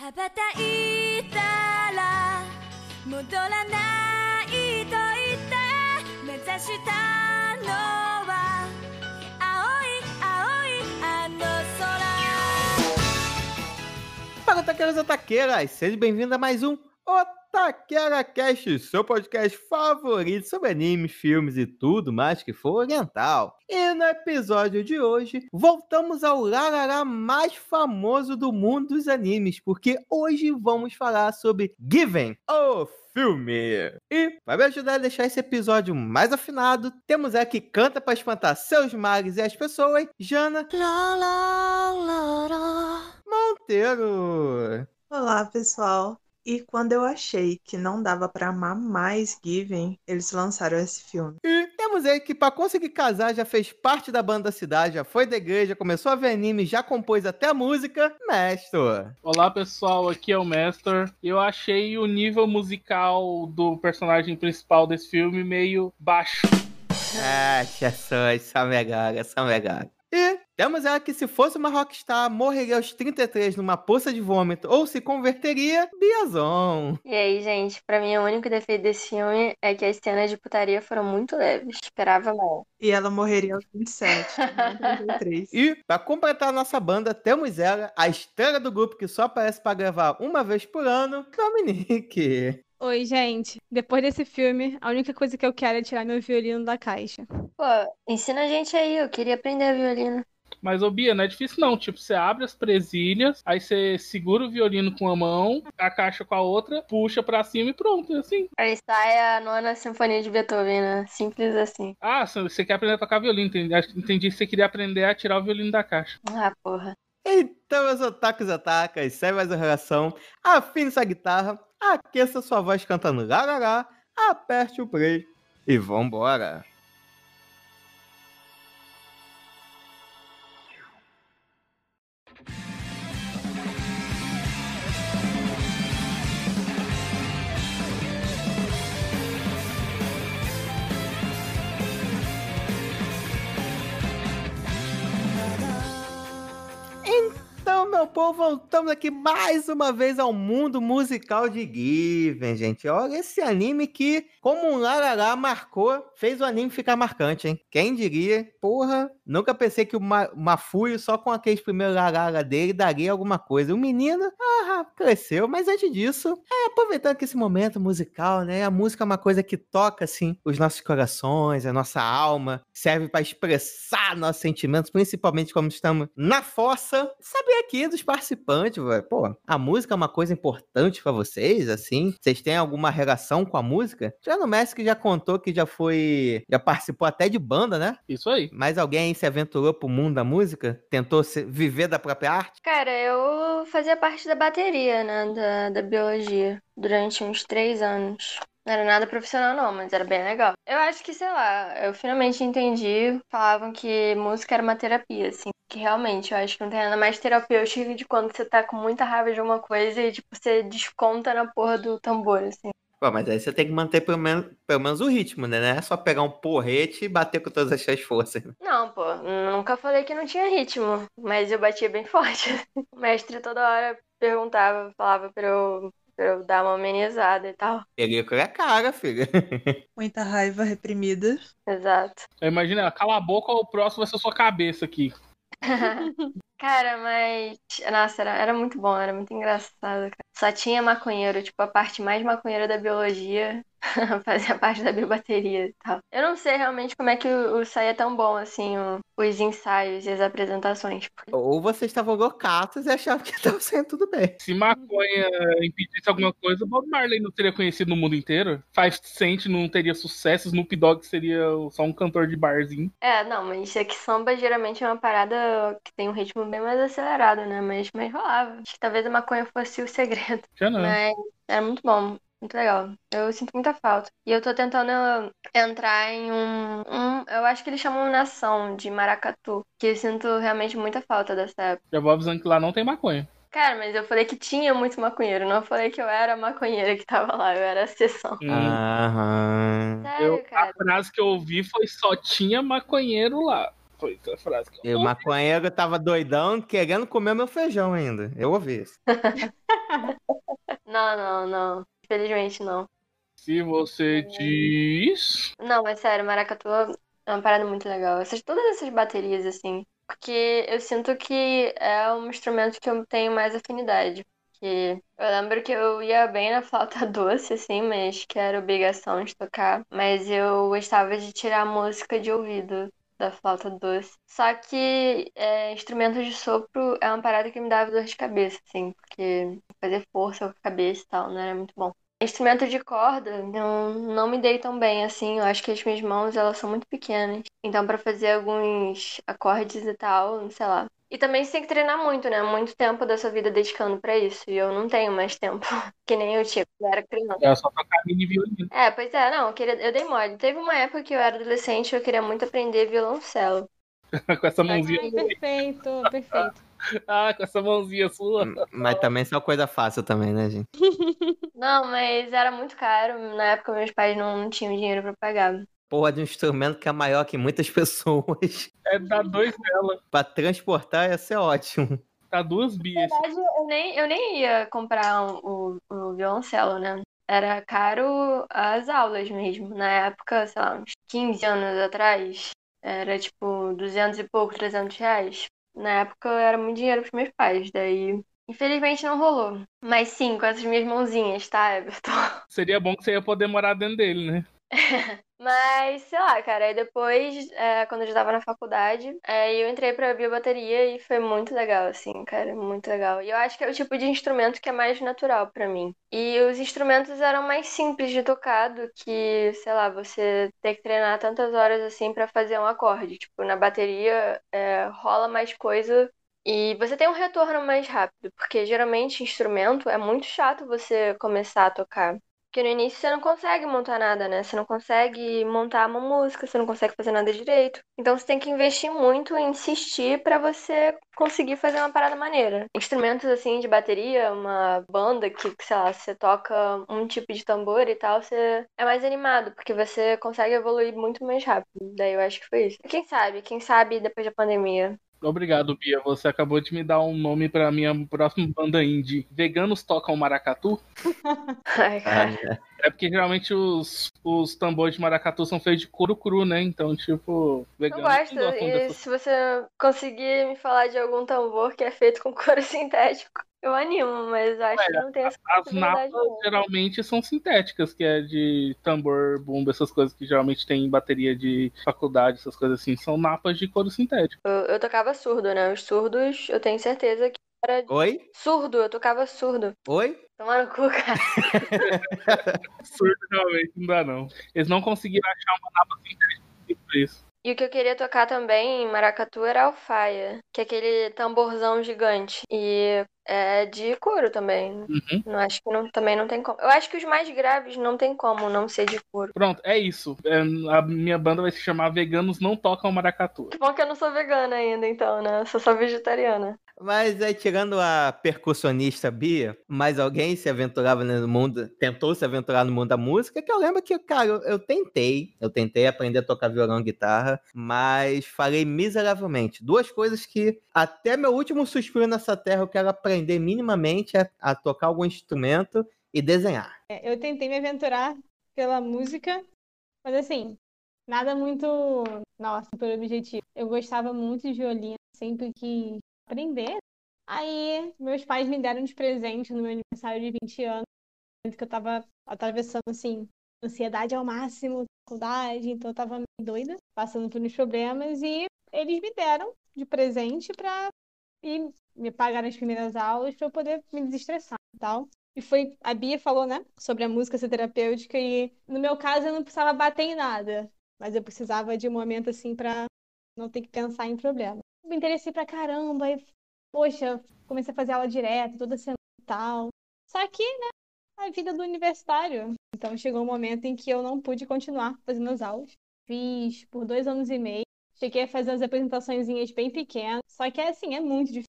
羽ばたいたら戻らないと言って目指したのは青い青いあの空 Para taqueiros e taqueiras, seja bem-vindo a mais um Otaquera Cast, seu podcast favorito sobre anime, filmes e tudo mais que for oriental. E no episódio de hoje, voltamos ao larará mais famoso do mundo dos animes, porque hoje vamos falar sobre Given, o filme. E para me ajudar a deixar esse episódio mais afinado, temos ela que canta para espantar seus males e as pessoas, Jana Monteiro. Olá, pessoal. E quando eu achei que não dava pra amar mais Given, eles lançaram esse filme. E temos aí que para conseguir casar já fez parte da banda da cidade, já foi da igreja, começou a ver anime, já compôs até a música, mestre. Olá pessoal, aqui é o Master. Eu achei o nível musical do personagem principal desse filme meio baixo. Ah, Jesus, Samegara, Samegara. E temos ela que se fosse uma rockstar, morreria aos 33 numa poça de vômito ou se converteria, Biazon. E aí, gente, pra mim o único defeito desse filme é que as cenas de putaria foram muito leves. Esperava mal. E ela morreria aos 27, não 33. E, pra completar a nossa banda, temos ela, a estrela do grupo que só aparece pra gravar uma vez por ano, Dominique. Oi, gente. Depois desse filme, a única coisa que eu quero é tirar meu violino da caixa. Pô, ensina a gente aí, eu queria aprender violino. Mas, ô Bia, não é difícil não. Tipo, você abre as presilhas, aí você segura o violino com uma mão, a caixa com a outra, puxa pra cima e pronto, é assim. Aí sai a nona sinfonia de Beethoven, né? Simples assim. Ah, você quer aprender a tocar violino, entendi. Entendi que você queria aprender a tirar o violino da caixa. Ah, porra. Então, meus otakus e atacas, segue mais uma relação, afine sua guitarra, aqueça sua voz cantando larará, aperte o play e vambora. Povo, voltamos aqui mais uma vez ao mundo musical de Given, gente. Olha esse anime que, como um larará, marcou, fez o anime ficar marcante, hein? Quem diria? Porra, nunca pensei que o Ma Mafuio, só com aqueles primeiros larara dele, daria alguma coisa. O menino, ah, cresceu, mas antes disso, é, aproveitando que esse momento musical, né? A música é uma coisa que toca, assim, os nossos corações, a nossa alma, serve para expressar nossos sentimentos, principalmente como estamos na fossa. Saber aqui dos participantes, velho. Pô, a música é uma coisa importante para vocês, assim? Vocês têm alguma relação com a música? Já no Messi que já contou que já foi, já participou até de banda, né? Isso aí. Mas alguém aí se aventurou pro mundo da música? Tentou se- viver da própria arte? Cara, eu fazia parte da bateria, né? Da, da biologia. Durante uns três anos. Não era nada profissional, não, mas era bem legal. Eu acho que, sei lá, eu finalmente entendi. Falavam que música era uma terapia, assim. Que realmente, eu acho que não tem nada mais terapêutico de quando você tá com muita raiva de alguma coisa e, tipo, você desconta na porra do tambor, assim. Pô, mas aí você tem que manter pelo menos, pelo menos o ritmo, né? Não é só pegar um porrete e bater com todas as suas forças. Não, pô, nunca falei que não tinha ritmo, mas eu batia bem forte. O mestre toda hora perguntava, falava pra eu, pra eu dar uma amenizada e tal. Perigo é cara, filho. Muita raiva reprimida. Exato. Ela, cala a boca, o próximo vai ser sua cabeça aqui. Cara, mas. Nossa, era, era muito bom, era muito engraçado, cara. Só tinha maconheiro, tipo, a parte mais maconheira da biologia fazia parte da biobateria e tal. Eu não sei realmente como é que o, o sai é tão bom, assim, o- os ensaios e as apresentações. porque- Ou vocês estavam loucatos e achavam que estava saindo tudo bem. Se maconha impedisse alguma coisa, Bob Marley não seria conhecido no mundo inteiro. Five Cent não teria sucesso, Snoop Dogg seria só um cantor de barzinho. É, não, mas é que samba geralmente é uma parada que tem um ritmo bem mais acelerado, né? Mas, mas rolava. Acho que talvez a maconha fosse o segredo. Já não. Mas era muito bom. Muito legal. Eu sinto muita falta. E eu tô tentando entrar em um, um. Eu acho que eles chamam Nação de Maracatu. Que eu sinto realmente muita falta dessa época. Já vou avisando que lá não tem maconha. Cara, mas eu falei que tinha muito maconheiro. Não falei que eu era a maconheira que tava lá. Eu era a exceção. Hum. Aham. Sério, Eu- a cara. frase que eu ouvi foi só tinha maconheiro lá. Foi a frase que E eu o ouvi. maconheiro tava doidão, querendo comer meu feijão ainda. Eu ouvi isso. Não, não, não. Infelizmente não. Se você diz. Não, mas sério, maracatu é uma parada muito legal. Essas, todas essas baterias, assim. Porque eu sinto que é um instrumento que eu tenho mais afinidade. Porque eu lembro que eu ia bem na flauta doce, assim, mas que era obrigação de tocar. Mas eu gostava de tirar música de ouvido da flauta doce. Só que é, instrumento de sopro é uma parada que me dava dor de cabeça, assim, porque fazer força com a cabeça e tal não era muito bom. Instrumento de corda não, não me dei tão bem assim. Eu acho que as minhas mãos elas são muito pequenas. Então, para fazer alguns acordes e tal, sei lá. E também você tem que treinar muito, né? Muito tempo da sua vida dedicando para isso. E eu não tenho mais tempo. que nem eu tinha quando eu era criança. É só tocar mini violino. É, pois é, não, eu, queria, eu dei mole. Teve uma época que eu era adolescente e eu queria muito aprender violoncelo. com essa mãozinha. Ai, perfeito, perfeito. Ah, com essa mãozinha sua. Mas também isso é uma coisa fácil também, né, gente? Não, mas era muito caro. Na época meus pais não, tinham dinheiro pra pagar. Porra de um instrumento que é maior que muitas pessoas. É dar dois dela. pra transportar ia ser ótimo. Tá duas Na bias. verdade, eu nem, eu nem ia comprar um- o, o violoncelo, né? Era caro as aulas mesmo. Na época, sei lá, uns 15 anos atrás, era tipo 200 e pouco, 300 reais. Na época era muito dinheiro pros meus pais, daí infelizmente não rolou. Mas sim, com essas minhas mãozinhas, tá, Everton? Seria bom que você ia poder morar dentro dele, né? Mas, sei lá, cara, aí depois, é, quando eu já tava na faculdade, é, eu entrei pra biobateria e foi muito legal, assim, cara, muito legal. E eu acho que é o tipo de instrumento que é mais natural pra mim. E os instrumentos eram mais simples de tocar do que, sei lá, você ter que treinar tantas horas assim pra fazer um acorde. Tipo, na bateria é, rola mais coisa e você tem um retorno mais rápido, porque geralmente instrumento é muito chato você começar a tocar. Porque no início você não consegue montar nada, né? Você não consegue montar uma música, você não consegue fazer nada direito. Então você tem que investir muito e insistir pra você conseguir fazer uma parada maneira. Instrumentos assim de bateria, uma banda que, sei lá, você toca um tipo de tambor e tal, você é mais animado, porque você consegue evoluir muito mais rápido. Daí eu acho que foi isso. Quem sabe, quem sabe depois da pandemia. Obrigado, Bia. Você acabou de me dar um nome pra minha próxima banda indie. Veganos tocam maracatu? Ai, cara. É porque geralmente os, os tambores de maracatu são feitos de couro cru, né? Então, tipo, Eu veganos gosto. não gostam E dessas se você conseguir me falar de algum tambor que é feito com couro sintético, eu animo, mas acho que não tem essa As napas não. geralmente são sintéticas, que é de tambor, bumbo, essas coisas que geralmente tem em bateria de faculdade, essas coisas assim. São napas de couro sintético. Eu, eu tocava surdo, né? Os surdos, eu tenho certeza que era. Oi? Surdo, eu tocava surdo. Oi? Tomar no cu, cara. Surdo realmente não dá, não. Eles não conseguiram achar uma napa sintética pra isso. E o que eu queria tocar também em maracatu era alfaia, que é aquele tamborzão gigante. E é de couro também. Uhum. Não acho que não, também não tem como. Eu acho que os mais graves não tem como não ser de couro. Pronto, é isso. É, a minha banda vai se chamar Veganos Não Tocam Maracatu. Que bom que eu não sou vegana ainda, então, né? Eu sou só vegetariana. Mas aí, tirando a percussionista Bia, mais alguém se aventurava no mundo, tentou se aventurar no mundo da música, que eu lembro que, cara, eu, eu tentei, eu tentei aprender a tocar violão e guitarra, mas falei miseravelmente. Duas coisas que até meu último suspiro nessa terra eu quero aprender minimamente é a tocar algum instrumento e desenhar. É, Eu tentei me aventurar pela música, mas assim, nada muito, nossa, super objetivo. Eu gostava muito de violino, sempre quis aprender. Aí, meus pais me deram de presente no meu aniversário de 20 anos, que eu tava atravessando, assim, ansiedade ao máximo, faculdade, então eu tava meio doida, passando por uns problemas, e eles me deram de presente pra ir me pagar nas primeiras aulas pra eu poder me desestressar e tal. E foi, a Bia falou, né, sobre a música ser terapêutica e no meu caso eu não precisava bater em nada, mas eu precisava de um momento assim pra não ter que pensar em problema. Me interessei pra caramba e, poxa, comecei a fazer aula direto, toda semana e tal. Só que, né, a vida do universitário. Então chegou um momento em que eu não pude continuar fazendo as aulas. Fiz por dois anos e meio. Cheguei a fazer as apresentaçõezinhas bem pequenas. Só que, assim, é muito difícil.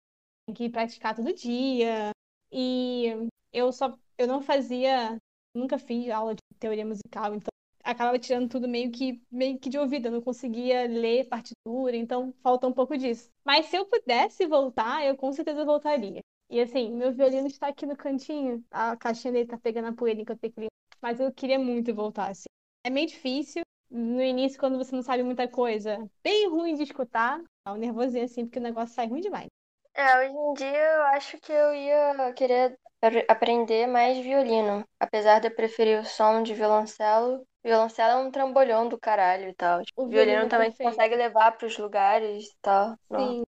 Tem que praticar todo dia. E eu só eu não fazia, nunca fiz aula de teoria musical, então acabava tirando tudo meio que meio que de ouvido, eu não conseguia ler partitura, então falta um pouco disso. Mas se eu pudesse voltar, eu com certeza voltaria. E assim, meu violino está aqui no cantinho. A caixinha dele tá pegando a poeira enquanto eu. Mas eu queria muito voltar, assim. É meio difícil. No início, quando você não sabe muita coisa, bem ruim de escutar. Dá um nervosinho assim, porque o negócio sai ruim demais. É, hoje em dia eu acho que eu ia querer apre- aprender mais violino. Apesar de eu preferir o som de violoncelo. Violoncelo é um trambolhão do caralho e tal. Tipo, O violino violino é também perfeito. consegue levar pros lugares e tal. Sim.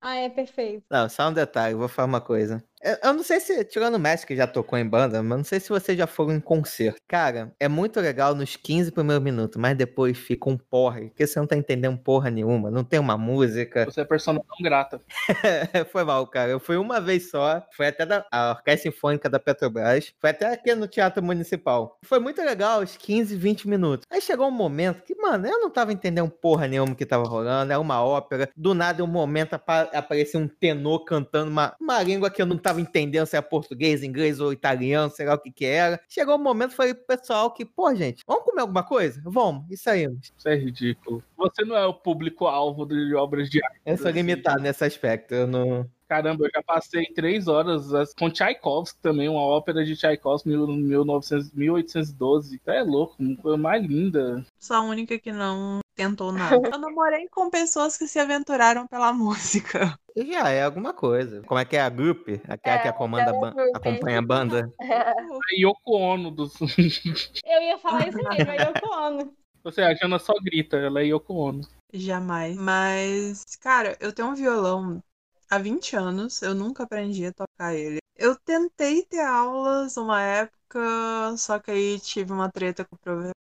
Ah, é perfeito. Não, só um detalhe, vou falar uma coisa. Eu, eu não sei se, tirando o Messi que já tocou em banda, mas não sei se vocês já foram em concerto. Cara, é muito legal nos 15 primeiros minutos, mas depois fica um porre, porque você não tá entendendo porra nenhuma, não tem uma música. Você é persona não grata. foi mal, cara. Eu fui uma vez só, foi até da a Orquestra Sinfônica da Petrobras, foi até aqui no Teatro Municipal. Foi muito legal os 15, 20 minutos. Aí chegou um momento que, mano, eu não tava entendendo porra nenhuma que tava rolando, era uma ópera. Do nada, um momento, apa- aparecia um tenor cantando uma, uma língua que eu não tava entendendo se era português, inglês ou italiano, sei lá o que que era. Chegou um momento, falei pro pessoal que, pô, gente, vamos comer alguma coisa? Vamos, e saímos. Isso é ridículo. Você não é o público-alvo de obras de arte. Eu sou limitado nesse aspecto, eu não... Caramba, eu já passei três horas as- com Tchaikovsky também, uma ópera de Tchaikovsky mil- 1900, 1812. É louco, uma coisa mais linda. Sou a única que não tentou nada. Eu namorei com pessoas que se aventuraram pela música. Já é alguma coisa. Como é que é a group? Aquela É, que comanda a aquela ban- group. acompanha a banda? A Yoko Ono dos. Eu ia falar isso mesmo, é Yoko Ono. Você, a Jana só grita, ela é Yoko Ono. Jamais. Mas, cara, eu tenho um violão há 20 anos, eu nunca aprendi a tocar ele. Eu tentei ter aulas uma época, só que aí tive uma treta com o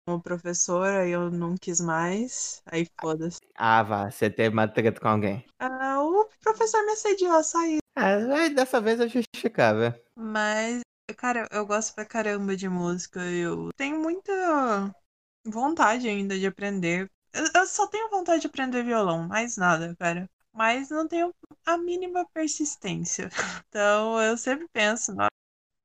profe- com o professor, aí eu não quis mais. Aí foda-se. Ah, vá, você teve uma treta com alguém. Ah, o professor me assediou, só isso. Ah, aí dessa vez é justificável. Mas, cara, eu gosto pra caramba de música. Eu tenho muita vontade ainda de aprender. Eu, eu só tenho vontade de aprender violão, mais nada, cara. Mas não tenho a mínima persistência. Então eu sempre penso,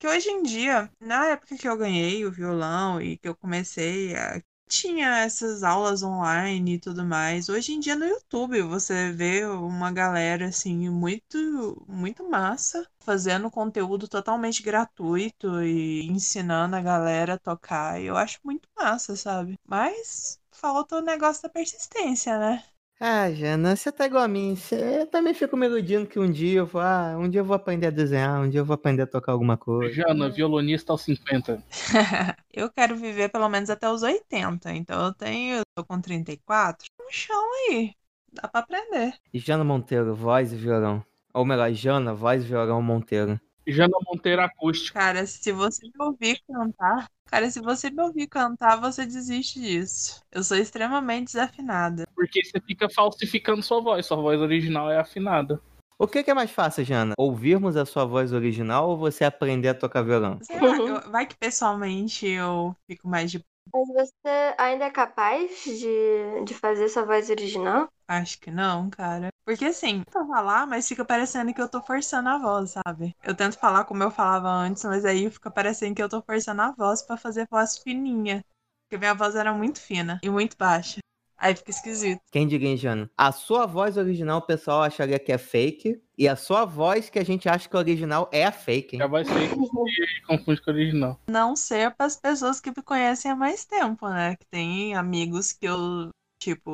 que hoje em dia, na época que eu ganhei o violão e que eu comecei a. Tinha essas aulas online e tudo mais. Hoje em dia no YouTube você vê uma galera assim muito muito massa fazendo conteúdo totalmente gratuito e ensinando a galera a tocar. Eu acho muito massa, sabe? Mas falta o negócio da persistência, né? Ah, Jana, você tá igual a mim. Você eu também fico me iludindo que um dia eu vou, ah, um dia eu vou aprender a desenhar, um dia eu vou aprender a tocar alguma coisa. Jana, violonista aos 50. eu quero viver pelo menos até os 80, então eu tenho, eu tô com 34, um chão aí. Dá pra aprender. Jana Monteiro, voz e violão. Ou melhor, Jana, voz, violão, Monteiro. Jana Monteiro acústico. Cara, se você me ouvir cantar, cara, se você me ouvir cantar, você desiste disso. Eu sou extremamente desafinada. Porque você fica falsificando sua voz. Sua voz original é afinada. O que, que é mais fácil, Jana? Ouvirmos a sua voz original ou você aprender a tocar violão? Sei lá, eu- vai que pessoalmente eu fico mais de. Mas você ainda é capaz de, de fazer sua voz original? Acho que não, cara. Porque assim, eu falar, mas fica parecendo que eu tô forçando a voz, sabe? Eu tento falar como eu falava antes, mas aí fica parecendo que eu tô forçando a voz pra fazer voz fininha. Porque minha voz era muito fina e muito baixa. Aí fica esquisito. Quem diga, hein, Jana? A sua voz original o pessoal acharia que é fake. E a sua voz que a gente acha que é original é a fake, hein? A voz fake se confunde com a original. Não ser pras pessoas que me conhecem há mais tempo, né? Que tem amigos que eu, tipo,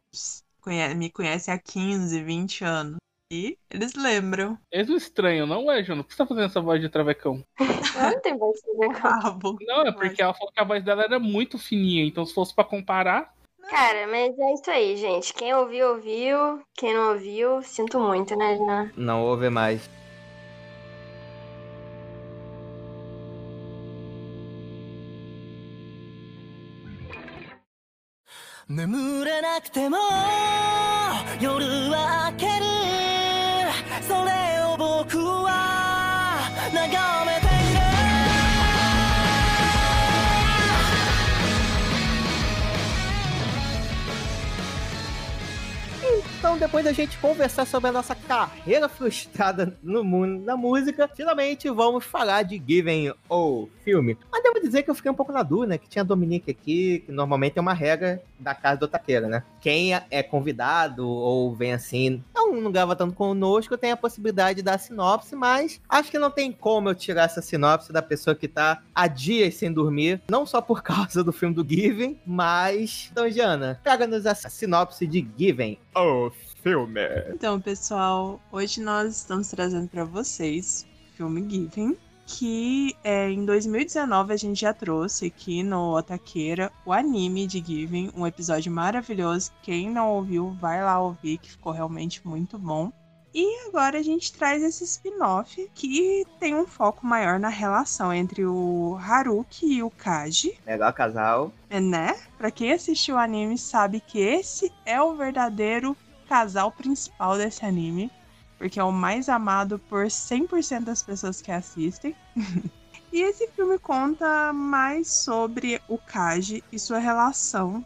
conhe- me conhecem há 15, 20 anos. E eles lembram. Mesmo estranho, não é, Jana? Por que você tá fazendo essa voz de travecão? Não tem voz de travecão. Não, é porque ela falou que a voz dela era muito fininha. Então, se fosse pra comparar, Cara, mas é isso aí, gente. Quem ouviu, ouviu. Quem não ouviu, sinto muito, né, Jana? Não ouve mais. 眠れなくても夜は明けるそれを僕は眺めて Então depois da gente conversar sobre a nossa carreira frustrada no mundo da música, finalmente vamos falar de Given ou filme. Mas devo dizer que eu fiquei um pouco na dúvida, né? Que tinha a Dominique aqui, que normalmente é uma regra da casa do Taqueira, né? Quem é convidado ou vem assim, não, não grava tanto conosco, tem a possibilidade de dar sinopse, mas acho que não tem como eu tirar essa sinopse da pessoa que tá há dias sem dormir, não só por causa do filme do Given, mas. Então, Jana, traga-nos a sinopse de Given, o filme. Então, pessoal, hoje nós estamos trazendo para vocês o filme Given, que é, em 2019 a gente já trouxe aqui no Otaqueira o anime de Given, um episódio maravilhoso. Quem não ouviu, vai lá ouvir, que ficou realmente muito bom. E agora a gente traz esse spin-off que tem um foco maior na relação entre o Haruki e o Kaji. Legal casal. É, né? Pra quem assistiu o anime sabe que esse é o verdadeiro casal principal desse anime. Porque é o mais amado por 100% das pessoas que assistem. e esse filme conta mais sobre o Kaji e sua relação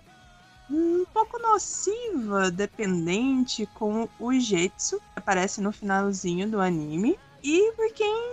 um pouco nociva, dependente com o Jetsu, que aparece no finalzinho do anime, e por quem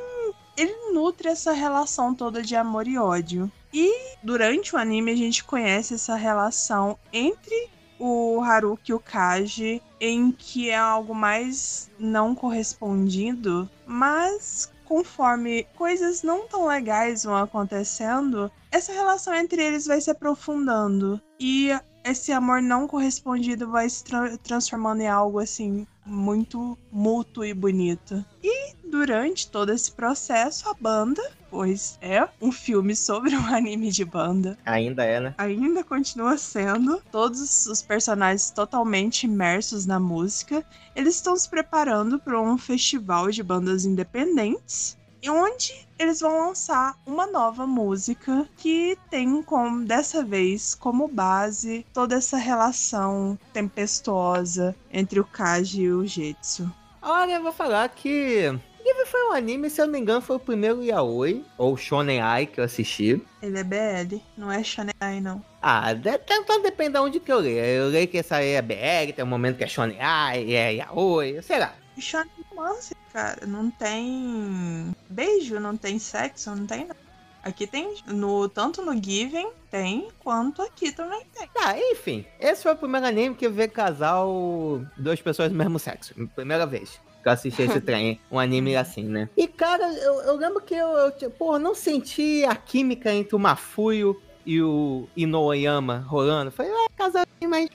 ele nutre essa relação toda de amor e ódio. E durante o anime a gente conhece essa relação entre o Haruki e o Kaji, em que é algo mais não correspondido, mas conforme coisas não tão legais vão acontecendo, essa relação entre eles vai se aprofundando. E esse amor não correspondido vai se tra transformando em algo assim muito mútuo e bonito. E durante todo esse processo, a banda, pois é um filme sobre um anime de banda. Ainda é, né? Ainda continua sendo. Todos os personagens totalmente imersos na música. Eles estão se preparando para um festival de bandas independentes onde eles vão lançar uma nova música que tem como dessa vez como base toda essa relação tempestuosa entre o Kaji e o Jetsu. Olha, eu vou falar que Give foi um anime, se eu não me engano, foi o primeiro yaoi, ou shonen ai que eu assisti. Ele é BL, não é shonen ai não. Ah, então depende de onde que eu leio. Eu leio que essa aí é BL, tem um momento que é shonen ai, é yaoi, sei lá. Shonen romance, cara. Não tem beijo, não tem sexo, não tem nada. Aqui tem, no, tanto no Given tem, quanto aqui também tem. Ah, enfim. Esse foi o primeiro anime que eu vi casal, duas pessoas do mesmo sexo. Primeira vez que eu assisti esse trem. Um anime assim, né? E, cara, eu, eu lembro que eu, eu, pô, não senti a química entre o Mafuio e o Inoyama rolando. Foi, ah, casal, mas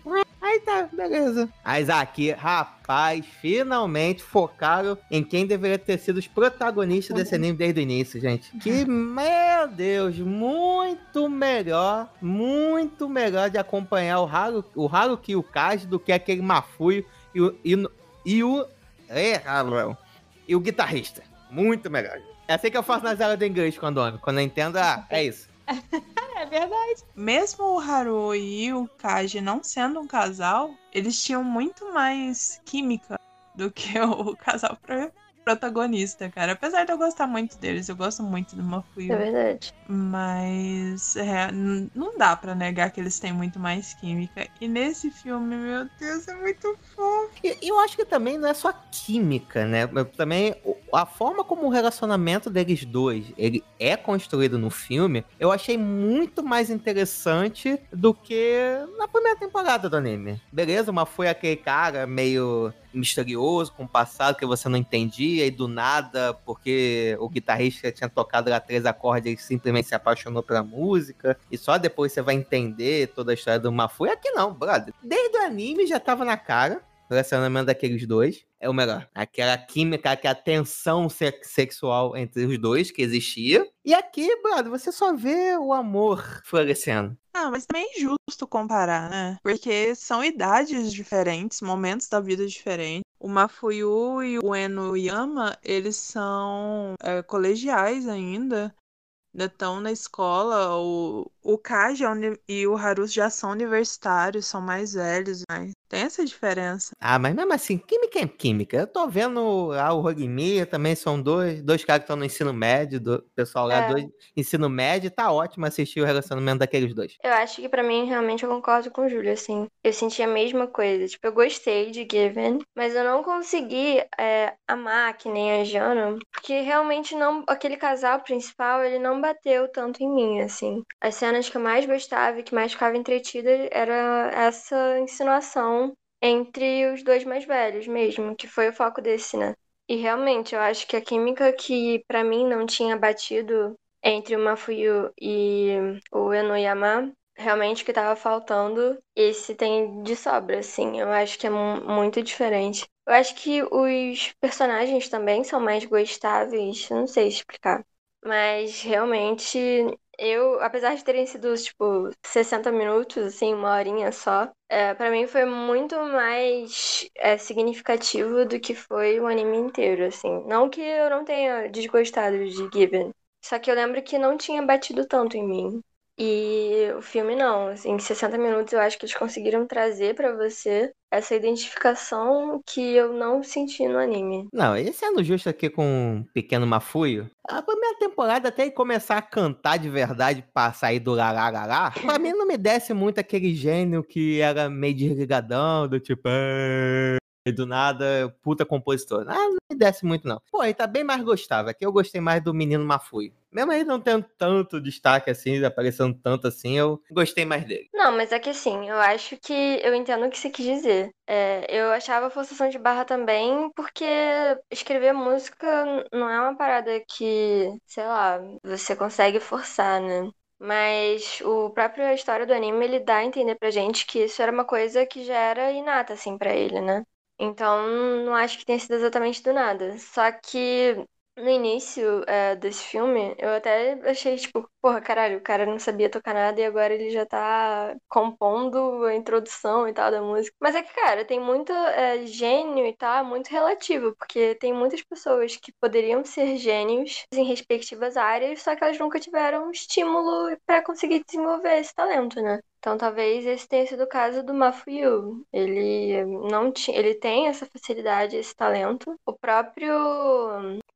Aí tá, beleza. Mas aqui, rapaz, finalmente focaram em quem deveria ter sido os protagonistas desse anime desde o início, gente. Que, meu Deus, muito melhor, muito melhor de acompanhar o Haru, o Haruki e o Kaji do que aquele Mafuio e o, e, e o, é, e o guitarrista. Muito melhor. É assim que eu faço nas aulas de inglês quando eu, quando eu entendo, ah, é isso. é verdade. Mesmo o Haru e o Kaji não sendo um casal, eles tinham muito mais química do que o casal protagonista, cara. Apesar de eu gostar muito deles, eu gosto muito do Mafuyu. É verdade. Mas é, não dá para negar que eles têm muito mais química. E nesse filme, meu Deus, é muito fofo. E eu acho que também não é só química, né? Também a forma como o relacionamento deles dois ele é construído no filme, eu achei muito mais interessante do que na primeira temporada do anime. Beleza, mas foi aquele cara meio misterioso, com um passado que você não entendia, e do nada, porque o guitarrista tinha tocado lá três acordes, ele simplesmente se apaixonou pela música, e só depois você vai entender toda a história do Mafu. Aqui não, brother. Desde o anime já tava na cara o relacionamento daqueles dois é o melhor. Aquela química, aquela tensão sexual entre os dois que existia. E aqui, brother, você só vê o amor florescendo. Ah, mas também é injusto comparar, né? Porque são idades diferentes, momentos da vida diferentes. O Mafuyu e o Eno Yama, eles são é, colegiais ainda. Ainda estão na escola. O, o Kaji é e o Haru já são universitários, são mais velhos, né? Tem essa diferença. Ah, mas mesmo assim, química é química. Eu tô vendo ah, o Rogmi também são dois, dois caras que estão no ensino médio, do pessoal lá, É. dois ensino médio, tá ótimo assistir o relacionamento daqueles dois. Eu acho que pra mim, realmente, eu concordo com o Júlio, assim. Eu senti a mesma coisa. Tipo, eu gostei de Given, mas eu não consegui é, amar que nem a Jana, porque realmente não. Aquele casal principal, ele não bateu tanto em mim, assim. As cenas que eu mais gostava e que mais ficava entretida era essa insinuação entre os dois mais velhos mesmo, que foi o foco desse, né? E realmente, eu acho que a química que pra mim não tinha batido entre o Mafuyu e o Enoyama, realmente que tava faltando, esse tem de sobra, assim. Eu acho que é mu- muito diferente. Eu acho que os personagens também são mais gostáveis, não sei explicar. Mas realmente, eu, apesar de terem sido, tipo, 60 minutos, assim, uma horinha só, é, para mim foi muito mais é, significativo do que foi o anime inteiro, assim. Não que eu não tenha desgostado de Given, só que eu lembro que não tinha batido tanto em mim. E o filme não, assim, em 60 minutos eu acho que eles conseguiram trazer pra você essa identificação que eu não senti no anime. Não, e sendo justo aqui com o Pequeno Mafuio, a primeira temporada até começar a cantar de verdade pra sair do lararará, pra mim não me desce muito aquele gênio que era meio desligadão, do tipo... "Ah", E do nada, puta compositor. Ah, não me desce muito, não. Pô, ele tá bem mais gostável. Aqui eu gostei mais do Menino Mafuio. Mesmo ele não tendo tanto destaque assim, aparecendo tanto assim, eu gostei mais dele. Não, mas é que assim, eu acho que eu entendo o que você quis dizer. É, eu achava a forçação de barra também, porque escrever música não é uma parada que, sei lá, você consegue forçar, né? Mas o próprio história do anime, ele dá a entender pra gente que isso era uma coisa que já era inata, assim, pra ele, né? Então, não acho que tenha sido exatamente do nada. Só que no início é, desse filme, eu até achei, tipo, porra, caralho, o cara não sabia tocar nada e agora ele já tá compondo a introdução e tal da música. Mas é que, cara, tem muito é, gênio e tal, muito relativo, porque tem muitas pessoas que poderiam ser gênios em respectivas áreas, só que elas nunca tiveram estímulo pra conseguir desenvolver esse talento, né? Então talvez esse tenha sido o caso do Mafuyu. Ele não tinha, ele tem essa facilidade, esse talento. O próprio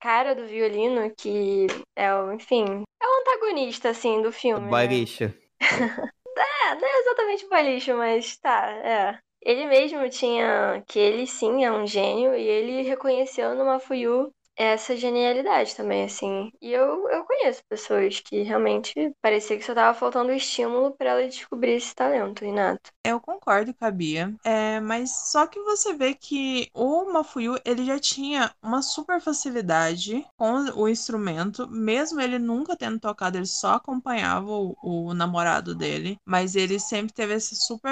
cara do violino, que é o, enfim, é o antagonista assim do filme. né? Baricha. É, não é exatamente o Balicho, mas tá, é. Ele mesmo tinha que ele sim é um gênio e ele reconheceu no Mafuyu essa genialidade também, assim. E eu, eu conheço pessoas que realmente parecia que só tava faltando estímulo pra ela descobrir esse talento inato. Eu concordo com a Bia, é, mas só que você vê que o Mafuyu ele já tinha uma super facilidade com o instrumento, mesmo ele nunca tendo tocado, ele só acompanhava o, o namorado dele, mas ele sempre teve essa super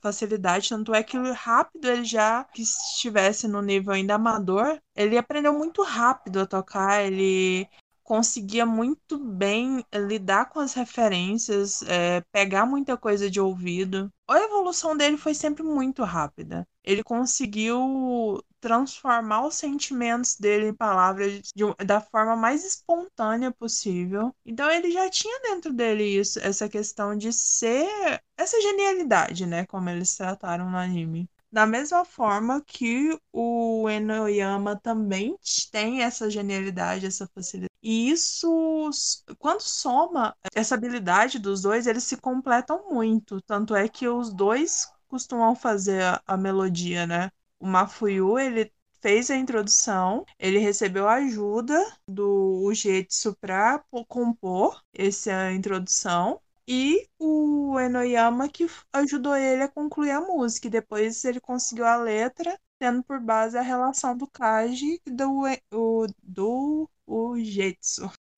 facilidade, tanto é que rápido ele já que estivesse no nível ainda amador, ele aprendeu muito rápido a tocar, ele conseguia muito bem lidar com as referências, é, pegar muita coisa de ouvido. A evolução dele foi sempre muito rápida. Ele conseguiu transformar os sentimentos dele em palavras de da forma mais espontânea possível. Então ele já tinha dentro dele isso, essa questão de ser essa genialidade, né, como eles trataram no anime. Da mesma forma que o Enoyama também tem essa genialidade, essa facilidade. E isso, quando soma essa habilidade dos dois, eles se completam muito. Tanto é que os dois costumam fazer a, a melodia, né? O Mafuyu, ele fez a introdução, ele recebeu ajuda do Ugetsu para compor essa introdução. E o Enoyama que ajudou ele a concluir a música. E depois ele conseguiu a letra, tendo por base a relação do Kaji e do, o, do.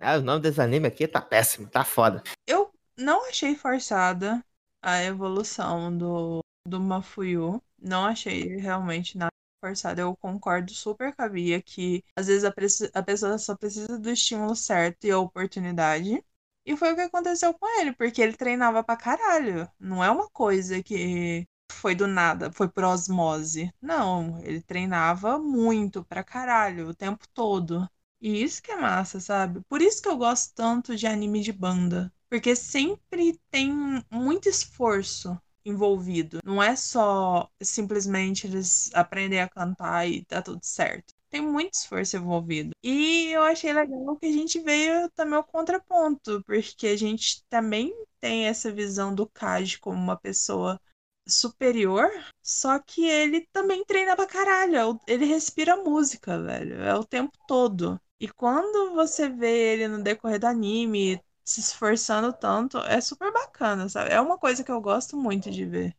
Ah, o nome desse anime aqui tá péssimo, tá foda. Eu não achei forçada a evolução do, do Mafuyu. Não achei realmente nada forçado. Eu concordo super com a Bia que às vezes a, a pessoa só precisa do estímulo certo e a oportunidade. E foi o que aconteceu com ele, porque ele treinava pra caralho. Não é uma coisa que foi do nada, foi por osmose. Não, ele treinava muito pra caralho, o tempo todo. E isso que é massa, sabe? Por isso que eu gosto tanto de anime de banda. Porque sempre tem muito esforço envolvido. Não é só simplesmente eles aprendem a cantar e tá tudo certo. Tem muito esforço envolvido. E eu achei legal que a gente veio também ao contraponto, porque a gente também tem essa visão do Kaj como uma pessoa superior, só que ele também treina pra caralho. Ele respira música, velho. É o tempo todo. E quando você vê ele no decorrer do anime se esforçando tanto, é super bacana, sabe? É uma coisa que eu gosto muito de ver.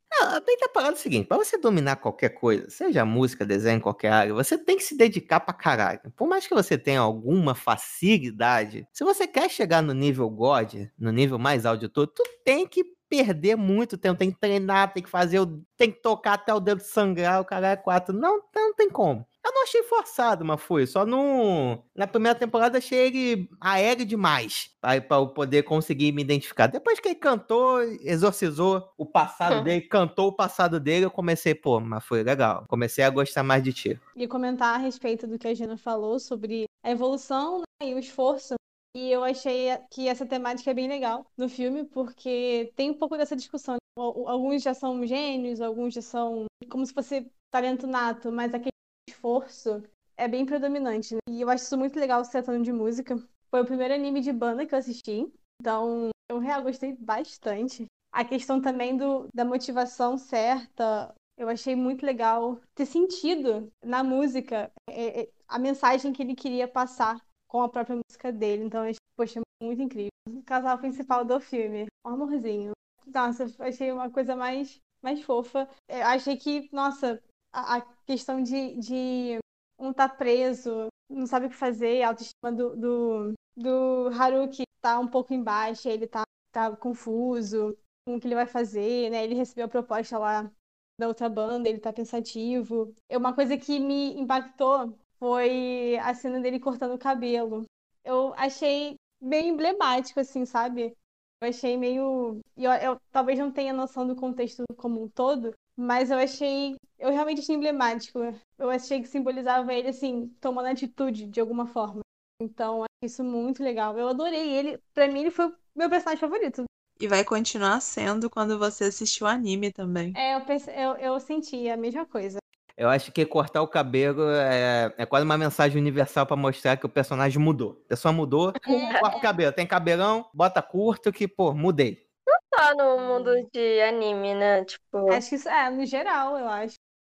Tem que parada o seguinte, pra você dominar qualquer coisa, seja música, desenho, qualquer área, você tem que se dedicar pra caralho. Por mais que você tenha alguma facilidade, se você quer chegar no nível God, no nível mais alto de todo, tu tem que perder muito tempo, tem que treinar, tem que fazer, tem que tocar até o dedo sangrar, o cara é quatro. Não, não tem como. Eu não achei forçado, mas foi. Só no. Na primeira temporada achei ele aéreo demais. Pra eu poder conseguir me identificar. Depois que ele cantou, exorcizou o passado dele, cantou o passado dele, eu comecei, pô, mas foi legal. Comecei a gostar mais de ti. E comentar a respeito do que a Gina falou sobre a evolução né, e o esforço. E eu achei que essa temática é bem legal no filme, porque tem um pouco dessa discussão. Alguns já são gênios, alguns já são como se fosse talento nato, mas aquele esforço é bem predominante. Né? E eu acho isso muito legal se tratando de música. Foi o primeiro anime de banda que eu assisti, então eu real gostei bastante. A questão também do, da motivação certa, eu achei muito legal ter sentido na música é, é, a mensagem que ele queria passar com a própria música dele. Então, eu achei, poxa, muito incrível. O casal principal do filme, um amorzinho. Nossa, achei uma coisa mais, mais fofa. Eu achei que, nossa, a, questão de, de um tá preso, não sabe o que fazer, a autoestima do, do, do Haruki tá um pouco embaixo, ele tá, tá confuso com o que ele vai fazer, né? Ele recebeu a proposta lá da outra banda, ele tá pensativo. É uma coisa que me impactou foi a cena dele cortando o cabelo. Eu achei bem emblemático, assim, sabe? Eu achei meio. Eu, eu talvez não tenha noção do contexto como um todo, mas eu achei. Eu realmente achei emblemático. Eu achei que simbolizava ele, assim, tomando atitude de alguma forma. Então, achei isso muito legal. Eu adorei ele. Pra mim, ele foi o meu personagem favorito. E vai continuar sendo quando você assistir o anime também. É, eu, pense, eu, eu senti a mesma coisa. Eu acho que cortar o cabelo é, é quase uma mensagem universal para mostrar que o personagem mudou. A pessoa mudou, É. corta o cabelo. Tem cabelão, bota curto que, pô, mudei. Só no mundo de anime, né? Tipo, Acho que isso é, no geral, eu acho.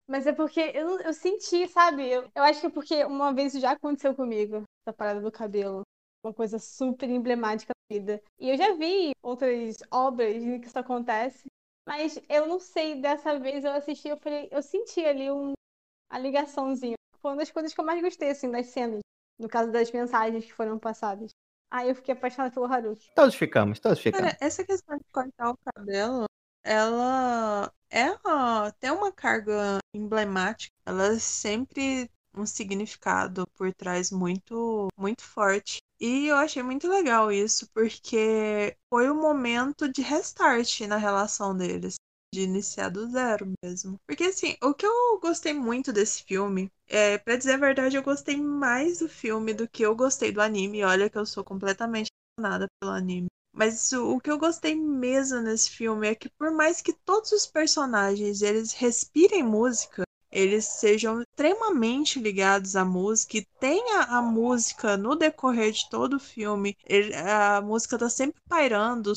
Mas é porque eu, eu senti, sabe? Eu, eu acho que é porque uma vez já aconteceu comigo, essa parada do cabelo. Uma coisa super emblemática da vida. E eu já vi outras obras em que isso acontece. Mas eu não sei, dessa vez eu assisti, eu falei, eu senti ali um, a ligaçãozinha. Foi uma das coisas que eu mais gostei, assim, das cenas. No caso das mensagens que foram passadas. Aí eu fiquei apaixonada pelo Haruki. Todos ficamos, todos ficamos. Cara, essa questão de cortar o cabelo, ela é uma, tem uma carga emblemática. Ela sempre um significado por trás muito, muito forte. E eu achei muito legal isso, porque foi um momento de restart na relação deles. De iniciar do zero mesmo. Porque assim, o que eu gostei muito desse filme, é, pra dizer a verdade, eu gostei mais do filme do que eu gostei do anime. Olha que eu sou completamente apaixonada pelo anime. Mas o, o que eu gostei mesmo nesse filme é que por mais que todos os personagens eles respirem música, eles sejam extremamente ligados à música e tenha a música no decorrer de todo o filme. Ele- a música tá sempre pairando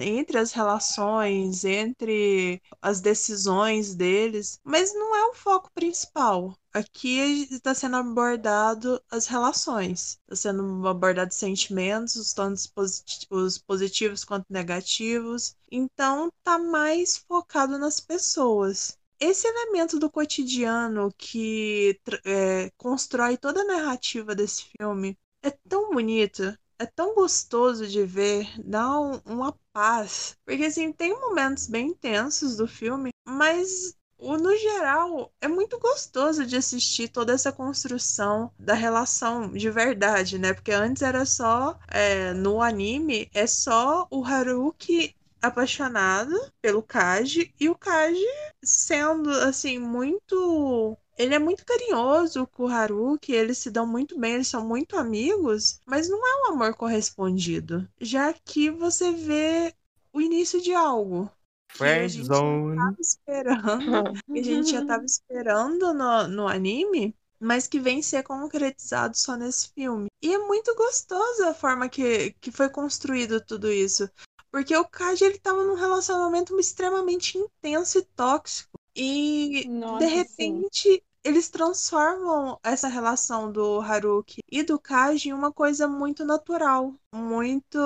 entre as relações, entre as decisões deles, mas não é o foco principal. Aqui está sendo abordado as relações, está sendo abordado sentimentos, tanto os positivos quanto negativos. Então tá mais focado nas pessoas esse elemento do cotidiano que é, constrói toda a narrativa desse filme é tão bonito, é tão gostoso de ver, dá um- uma paz. Porque, assim, tem momentos bem intensos do filme, mas. No geral, é muito gostoso de assistir toda essa construção da relação de verdade, né? Porque antes era só. é, no anime, é só o Haruki apaixonado pelo Kaji e o Kaji sendo assim muito ele é muito carinhoso com o Haruki, eles se dão muito bem, eles são muito amigos, mas não é um amor correspondido. Já que você vê o início de algo. que a gente Zone. tava esperando, que a gente já tava esperando no, no anime, mas que vem ser concretizado só nesse filme. E é muito gostoso a forma que, que foi construído tudo isso. Porque o Kaji, ele tava num relacionamento extremamente intenso e tóxico. E, Nossa, de sim. Eles transformam essa relação do Haruki e do Kaji em uma coisa muito natural. Muito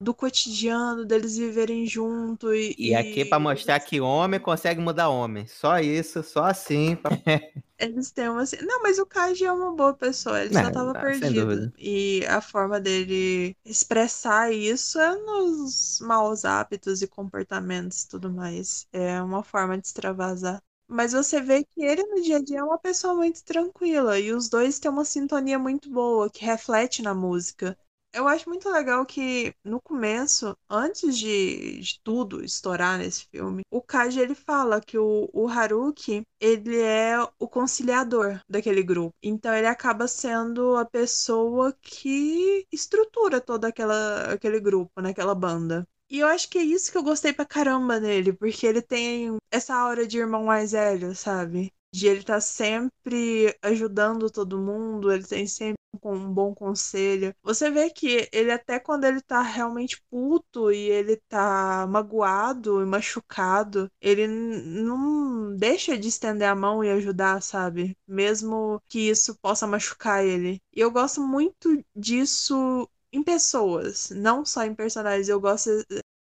do cotidiano, deles viverem junto. E, E aqui pra mostrar que homem consegue mudar homem. Só isso, só assim. pra- Eles têm uma. Não, mas o Kaji é uma boa pessoa, ele Não, só tava sem perdido. E a forma dele expressar isso é nos maus hábitos e comportamentos e tudo mais. É uma forma de extravasar. Mas você vê que ele no dia a dia é uma pessoa muito tranquila e os dois têm uma sintonia muito boa que reflete na música. Eu acho muito legal que no começo, antes de, de tudo estourar nesse filme, o Kaji ele fala que o, o Haruki ele é o conciliador daquele grupo. Então ele acaba sendo a pessoa que estrutura todo aquela, aquele grupo, naquela banda. E eu acho que é isso que eu gostei pra caramba nele, porque ele tem essa aura de irmão mais velho, sabe? De ele tá sempre ajudando todo mundo, ele tem sempre um bom conselho. Você vê que ele até quando ele tá realmente puto e ele tá magoado e machucado, ele não deixa de estender a mão e ajudar, sabe? Mesmo que isso possa machucar ele. E eu gosto muito disso em pessoas, não só em personagens. Eu gosto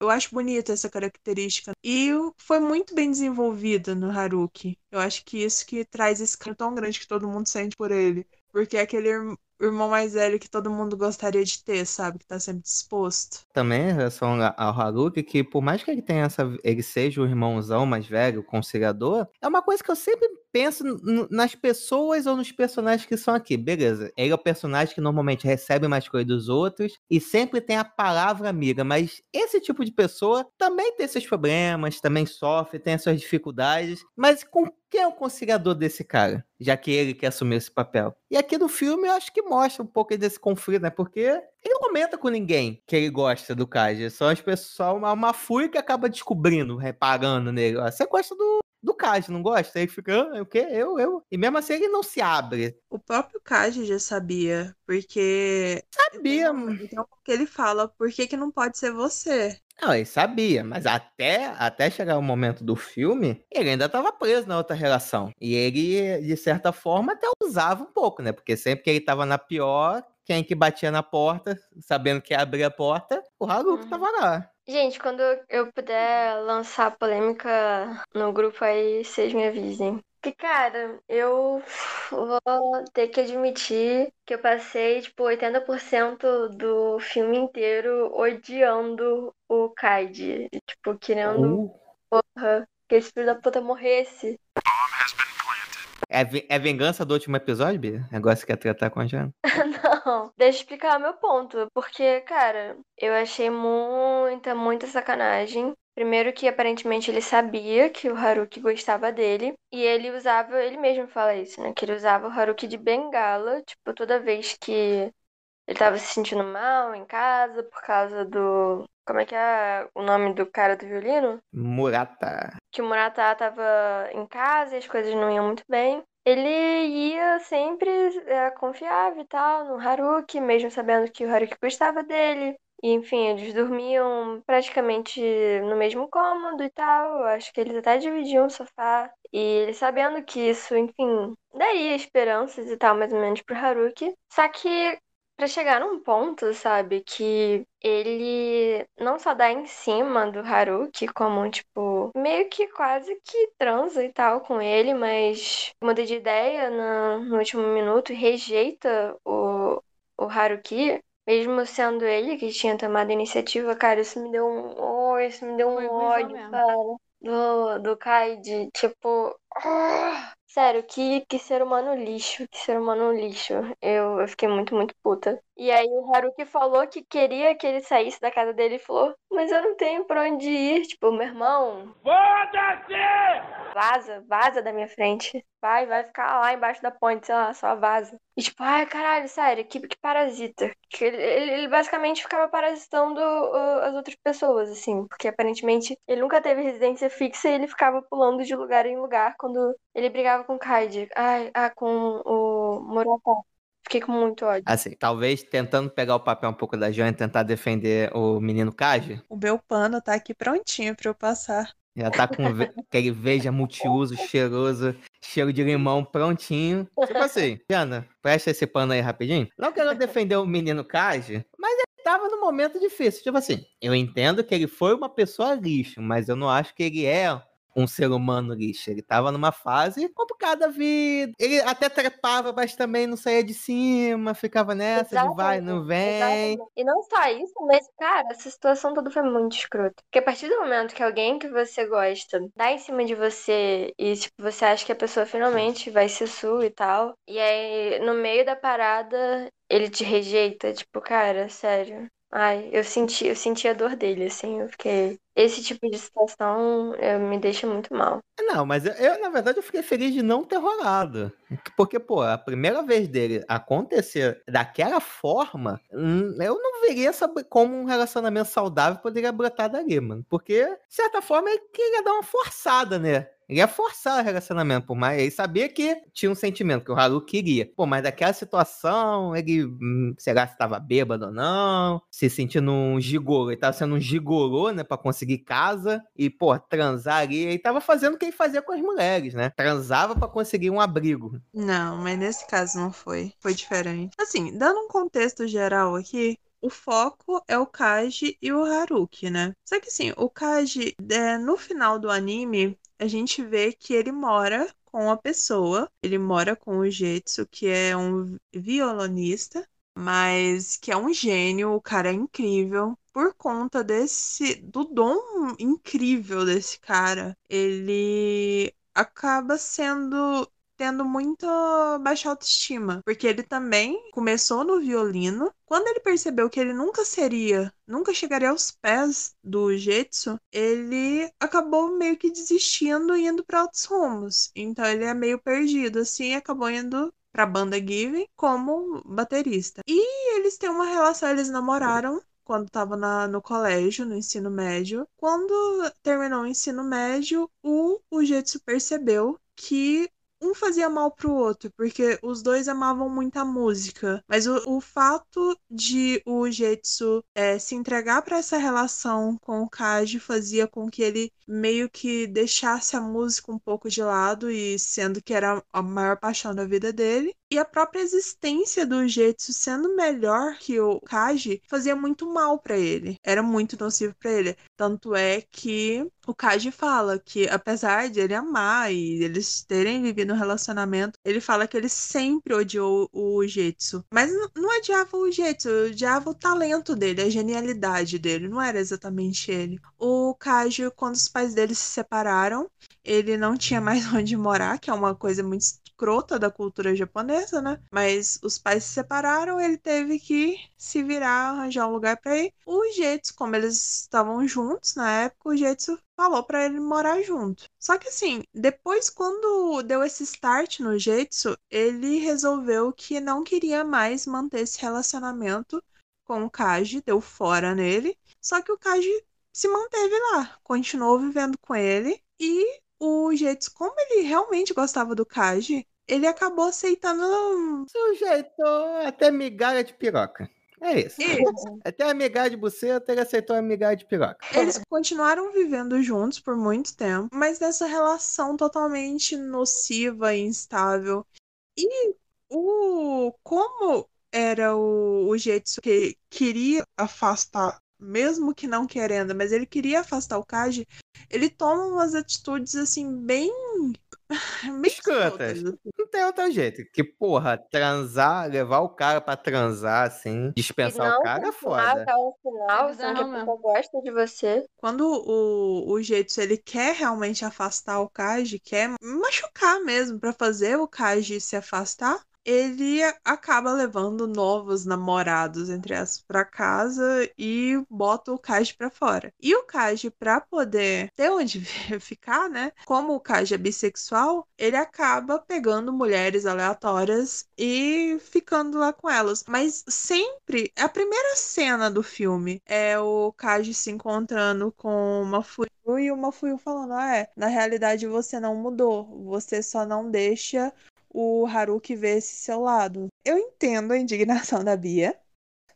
eu acho bonita essa característica. E foi muito bem desenvolvida no Haruki. Eu acho que isso que traz esse carinho tão grande que todo mundo sente por ele. Porque é aquele ir- irmão mais velho que todo mundo gostaria de ter, sabe? Que tá sempre disposto. Também em relação ao Haruki, que por mais que ele tenha essa, ele seja o irmãozão mais velho, o conciliador, é uma coisa que eu sempre penso n- nas pessoas ou nos personagens que são aqui. Beleza, ele é o personagem que normalmente recebe mais coisa dos outros e sempre tem a palavra amiga, mas esse tipo de pessoa também tem seus problemas, também sofre, tem as suas dificuldades, mas com quem é o conciliador desse cara? Já que ele que assumiu esse papel. E aqui no filme eu acho que mostra um pouco desse conflito, né? Porque ele não comenta com ninguém que ele gosta do Kaji. Só as pessoas, uma, uma que acaba descobrindo, reparando nele. Você gosta do, do Kaji, não gosta? Aí ele fica, ah, o quê? Eu, eu. E mesmo assim ele não se abre. O próprio Kaji já sabia, porque Sabia. tem um, tem um que ele fala, por que que não pode ser você? Não, ele sabia, mas até, até chegar o momento do filme, ele ainda estava preso na outra relação. E ele, de certa forma, até usava um pouco, né? Porque sempre que ele estava na pior, quem que batia na porta, sabendo que ia abrir a porta, o Haruki Uhum. tava lá. Gente, quando eu puder lançar polêmica no grupo aí, vocês me avisem. Que, cara, eu vou ter que admitir que eu passei, tipo, 80% do filme inteiro odiando o Kaiji. E, Tipo, querendo Uh, porra, que esse filho da puta morresse. É, é vingança do último episódio, Bia? Negócio que quer tratar com a Jana? Deixa eu explicar meu ponto. Porque, cara, eu achei muita, muita sacanagem. Primeiro que aparentemente ele sabia que o Haruki gostava dele. E ele usava, ele mesmo fala isso, né? Que ele usava o Haruki de bengala, tipo, toda vez que ele tava se sentindo mal em casa por causa do. Como é que é o nome do cara do violino? Murata. que o Murata tava em casa e as coisas não iam muito bem. Ele ia sempre, era confiável e tal no Haruki, mesmo sabendo que o Haruki gostava dele. E, enfim, eles dormiam praticamente no mesmo cômodo e tal. Acho que eles até dividiam o sofá. E ele sabendo que isso, enfim, daria esperanças e tal, mais ou menos, pro Haruki. Só que Pra chegar num ponto, sabe, que ele não só dá em cima do Haruki, como, tipo, meio que quase que transa e tal com ele, mas muda de ideia no, no último minuto e rejeita o, o Haruki, mesmo sendo ele que tinha tomado a iniciativa, cara, isso me deu um. Oh, isso me deu um Foi ódio, cara. Do, do Kaiji, tipo. ah, Sério, que, que ser humano lixo, que ser humano lixo. Eu, eu fiquei muito, muito puta. E aí o Haruki falou que queria que ele saísse da casa dele e falou, mas eu não tenho pra onde ir. Tipo, meu irmão. Foda-se! Vaza, vaza da minha frente. Vai, vai ficar lá embaixo da ponte, sei lá, só vaza. E tipo, ai caralho, sério, que, que parasita. Que ele, ele, ele basicamente ficava parasitando uh, as outras pessoas, assim. Porque aparentemente ele nunca teve residência fixa e ele ficava pulando de lugar em lugar quando ele brigava com o Kaide. Ai, ah, com o Murata. Fiquei com muito ódio. Assim, talvez tentando pegar o papel um pouco da Joana e tentar defender o menino Kaji. O meu pano tá aqui prontinho pra eu passar. Já tá com aquele veja multiuso, cheiroso, cheiro de limão prontinho. Tipo assim, Jana, presta esse pano aí rapidinho. Não quero defender o menino Kaji, mas ele tava num momento difícil. Tipo assim, eu entendo que ele foi uma pessoa lixo, mas eu não acho que ele é um ser humano lixo. Ele tava numa fase complicada da vida. Ele até trepava, mas também não saía de cima, ficava nessa de vai, não vem. Exatamente. E não só isso, mas, cara, essa situação toda foi muito escrota. Porque a partir do momento que alguém que você gosta dá em cima de você e, tipo, você acha que a pessoa finalmente vai ser sua e tal, e aí, no meio da parada, ele te rejeita, tipo, cara, sério. Ai, eu senti, eu senti a dor dele, assim, eu fiquei. Esse tipo de situação eh, me deixa muito mal. Não, mas eu, eu, na verdade, eu fiquei feliz de não ter rolado. Porque, pô, a primeira vez dele acontecer daquela forma, hum, eu não veria como um relacionamento saudável poderia brotar dali, mano. Porque, de certa forma, ele queria dar uma forçada, né? Ele ia forçar o relacionamento, por mais. Ele sabia que tinha um sentimento que o Haru queria. Pô, mas daquela situação, ele. Hum, será se estava bêbado ou não? Se sentindo um gigolô. Ele tava sendo um gigolô, né? Pra conseguir casa. E, pô, transar ali. Ele tava fazendo o que ele fazia com as mulheres, né? Transava pra conseguir um abrigo. Não, mas nesse caso não foi. Foi diferente. Assim, dando um contexto geral aqui, o foco é o Kaji e o Haruki, né? Só que assim, o Kaji, é, no final do anime, a gente vê que ele mora com a pessoa, ele mora com o Jetsu, que é um violonista, mas que é um gênio, o cara é incrível. Por conta desse do dom incrível desse cara, ele acaba sendo tendo muita baixa autoestima, porque ele também começou no violino. Quando ele percebeu que ele nunca seria, nunca chegaria aos pés do Jetsu, ele acabou meio que desistindo e indo para outros rumos. Então ele é meio perdido assim, e acabou indo para a banda Given como baterista. E eles têm uma relação, eles namoraram quando estava no colégio, no ensino médio. Quando terminou o ensino médio, o, o Jetsu percebeu que um fazia mal pro outro, porque os dois amavam muito a música. Mas o, o fato de o Jetsu é, se entregar para essa relação com o Kaji fazia com que ele meio que deixasse a música um pouco de lado, e sendo que era a maior paixão da vida dele. E a própria existência do Jetsu sendo melhor que o Kaji fazia muito mal para ele. Era muito nocivo para ele. Tanto é que o Kaji fala que, apesar de ele amar e eles terem vivido um relacionamento, ele fala que ele sempre odiou o Jetsu. Mas não odiava o Jetsu, odiava o talento dele, a genialidade dele. Não era exatamente ele. O Kaji, quando os pais dele se separaram, ele não tinha mais onde morar, que é uma coisa muito escrota da cultura japonesa, né? Mas os pais se separaram, ele teve que se virar, arranjar um lugar para ir. O Jetsu, como eles estavam juntos na época, o Jetsu falou para ele morar junto. Só que assim, depois quando deu esse start no Jetsu, ele resolveu que não queria mais manter esse relacionamento com o Kaji, deu fora nele. Só que o Kaji se manteve lá, continuou vivendo com ele e o Jetsu, como ele realmente gostava do Kaji, ele acabou aceitando. Sujeitou até migalha de piroca. É isso. Isso. Até a migalha de buceta, ele aceitou a migalha de piroca. Eles continuaram vivendo juntos por muito tempo, mas nessa relação totalmente nociva e instável. E o como era o, o Jetsu que queria afastar, mesmo que não querendo, mas ele queria afastar o Kaji, ele toma umas atitudes assim bem bem Escrotas. Não tem outro jeito. Que, porra, transar, levar o cara pra transar, assim, dispensar não o cara é foda. até o final, sendo que a pessoa gosta de você. Quando o, o Jetsu ele quer realmente afastar o Kaji, quer machucar mesmo pra fazer o Kaji se afastar, ele acaba levando novos namorados, entre aspas, pra casa e bota o Kaji pra fora. E o Kaji, pra poder ter onde ficar, né? Como o Kaji é bissexual, ele acaba pegando mulheres aleatórias e ficando lá com elas. Mas sempre, a primeira cena do filme é o Kaji se encontrando com uma Fuyu e uma Fuyu falando: ah, é, na realidade você não mudou, você só não deixa o Haruki ver esse seu lado. Eu entendo a indignação da Bia,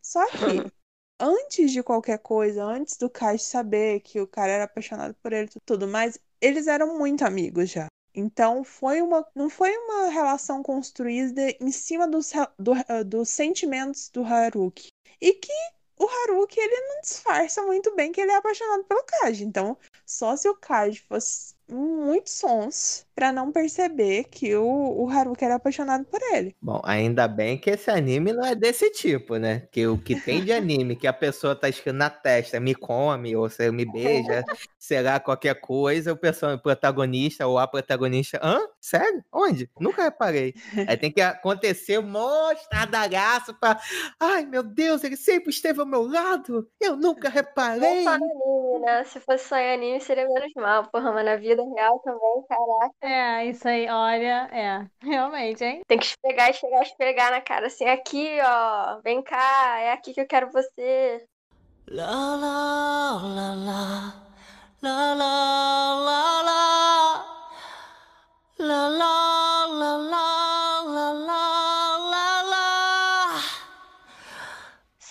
só que antes de qualquer coisa, antes do Kai saber que o cara era apaixonado por ele e tudo mais, eles eram muito amigos já. Então foi uma, não foi uma relação construída em cima dos, do, dos sentimentos do Haruki. E que o Haruki ele não disfarça muito bem que ele é apaixonado pelo Kaji. Então, só se o Kaji fosse muito sons para não perceber que o, o Haruki era apaixonado por ele. Bom, ainda bem que esse anime não é desse tipo, né? Que o que tem de anime que a pessoa tá escrito na testa, me come, ou você me beija, sei lá, qualquer coisa, o, person... o protagonista ou a protagonista, hã? Sério? Onde? Nunca reparei. Aí tem que acontecer um estradalhaço pra. Ai, meu Deus, ele sempre esteve ao meu lado. Eu nunca reparei. Não anime, né? Se fosse só em anime, seria menos mal. Porra, mas na vida real também, caraca. É, isso aí, olha, é, realmente, hein? Tem que esfregar, esfregar, esfregar na cara, assim, aqui, ó, vem cá, é aqui que eu quero você. La la la la, la la la la, la la la la, la la la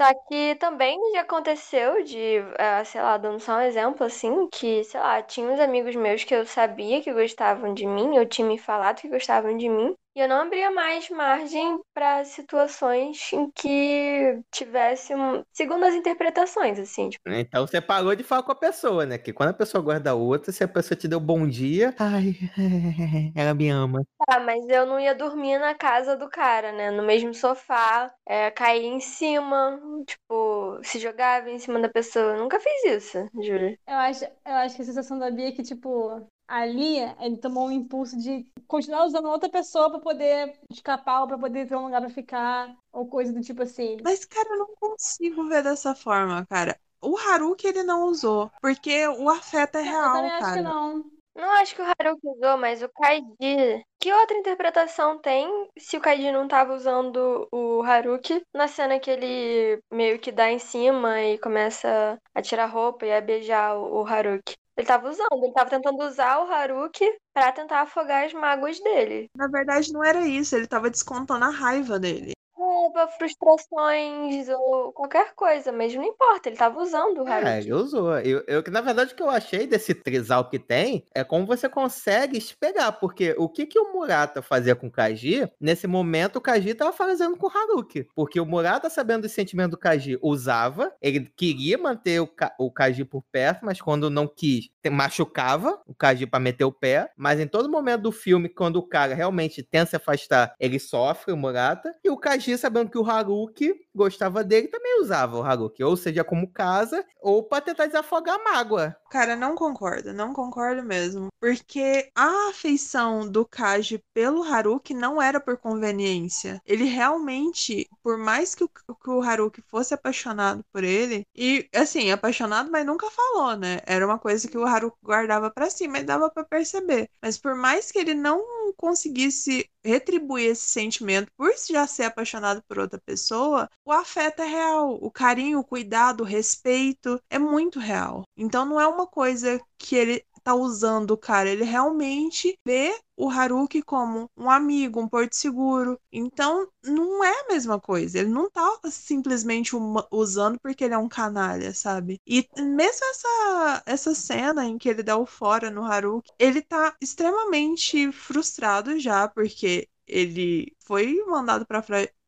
Só que também já aconteceu de, uh, sei lá, dando só um exemplo assim, que, sei lá, tinha uns amigos meus que eu sabia que gostavam de mim, eu tinha me falado que gostavam de mim, e eu não abria mais margem para situações em que tivesse, um... segundo as interpretações, assim. Tipo... Então você parou de falar com a pessoa, né? Que quando a pessoa gosta da outra, se a pessoa te deu bom dia, ai, ela me ama. Tá, mas eu não ia dormir na casa do cara, né? No mesmo sofá, é, cair em cima, tipo, se jogava em cima da pessoa. Eu nunca fiz isso, juro. Eu acho, eu acho que a sensação da Bia é que, tipo, ali ele tomou um impulso de continuar usando outra pessoa para poder escapar ou para poder ter um lugar para ficar ou coisa do tipo assim. Mas cara, eu não consigo ver dessa forma, cara. O Haruki ele não usou, porque o afeto é real, eu também cara. acho que não. Não acho que o Haruki usou, mas o Kaiji. Que outra interpretação tem se o Kaiji não tava usando o Haruki na cena que ele meio que dá em cima e começa a tirar roupa e a beijar o Haruki? Ele tava usando, ele tava tentando usar o Haruki pra tentar afogar as mágoas dele. Na verdade, não era isso, ele tava descontando a raiva dele. Raiva, frustrações ou qualquer coisa, mas não importa, ele tava usando o É, Haruki. ele usou. Eu, eu, na verdade, o que eu achei desse trisal que tem é como você consegue espelhar, porque o que, que o Murata fazia com o Kaji, nesse momento o Kaji tava fazendo com o Haruki. Porque o Murata, sabendo do sentimento do Kaji, usava, ele queria manter o, Ka- o Kaji por perto, mas quando não quis, machucava o Kaji pra meter o pé. Mas em todo momento do filme, quando o cara realmente tenta se afastar, ele sofre, o Murata. E o Kaji, sabendo que o Haruki gostava dele, também usava o Haruki. Ou seja, como casa, ou pra tentar desafogar a mágoa. Cara, não concordo, não concordo mesmo. Porque a afeição do Kaji pelo Haruki não era por conveniência. Ele realmente, por mais que o, que o Haruki fosse apaixonado por ele, e assim, apaixonado, mas nunca falou, né? Era uma coisa que o Haruki guardava pra si, mas dava pra perceber. Mas por mais que ele não conseguisse retribuir esse sentimento por já ser apaixonado por outra pessoa, o afeto é real. O carinho, o cuidado, o respeito é muito real. Então não é uma coisa que ele tá usando o cara, ele realmente vê o Haruki como um amigo, um porto seguro. Então não é a mesma coisa. Ele não tá simplesmente usando porque ele é um canalha, sabe? E mesmo essa, essa cena em que ele dá o fora no Haruki, ele tá extremamente frustrado já, porque ele foi mandado pra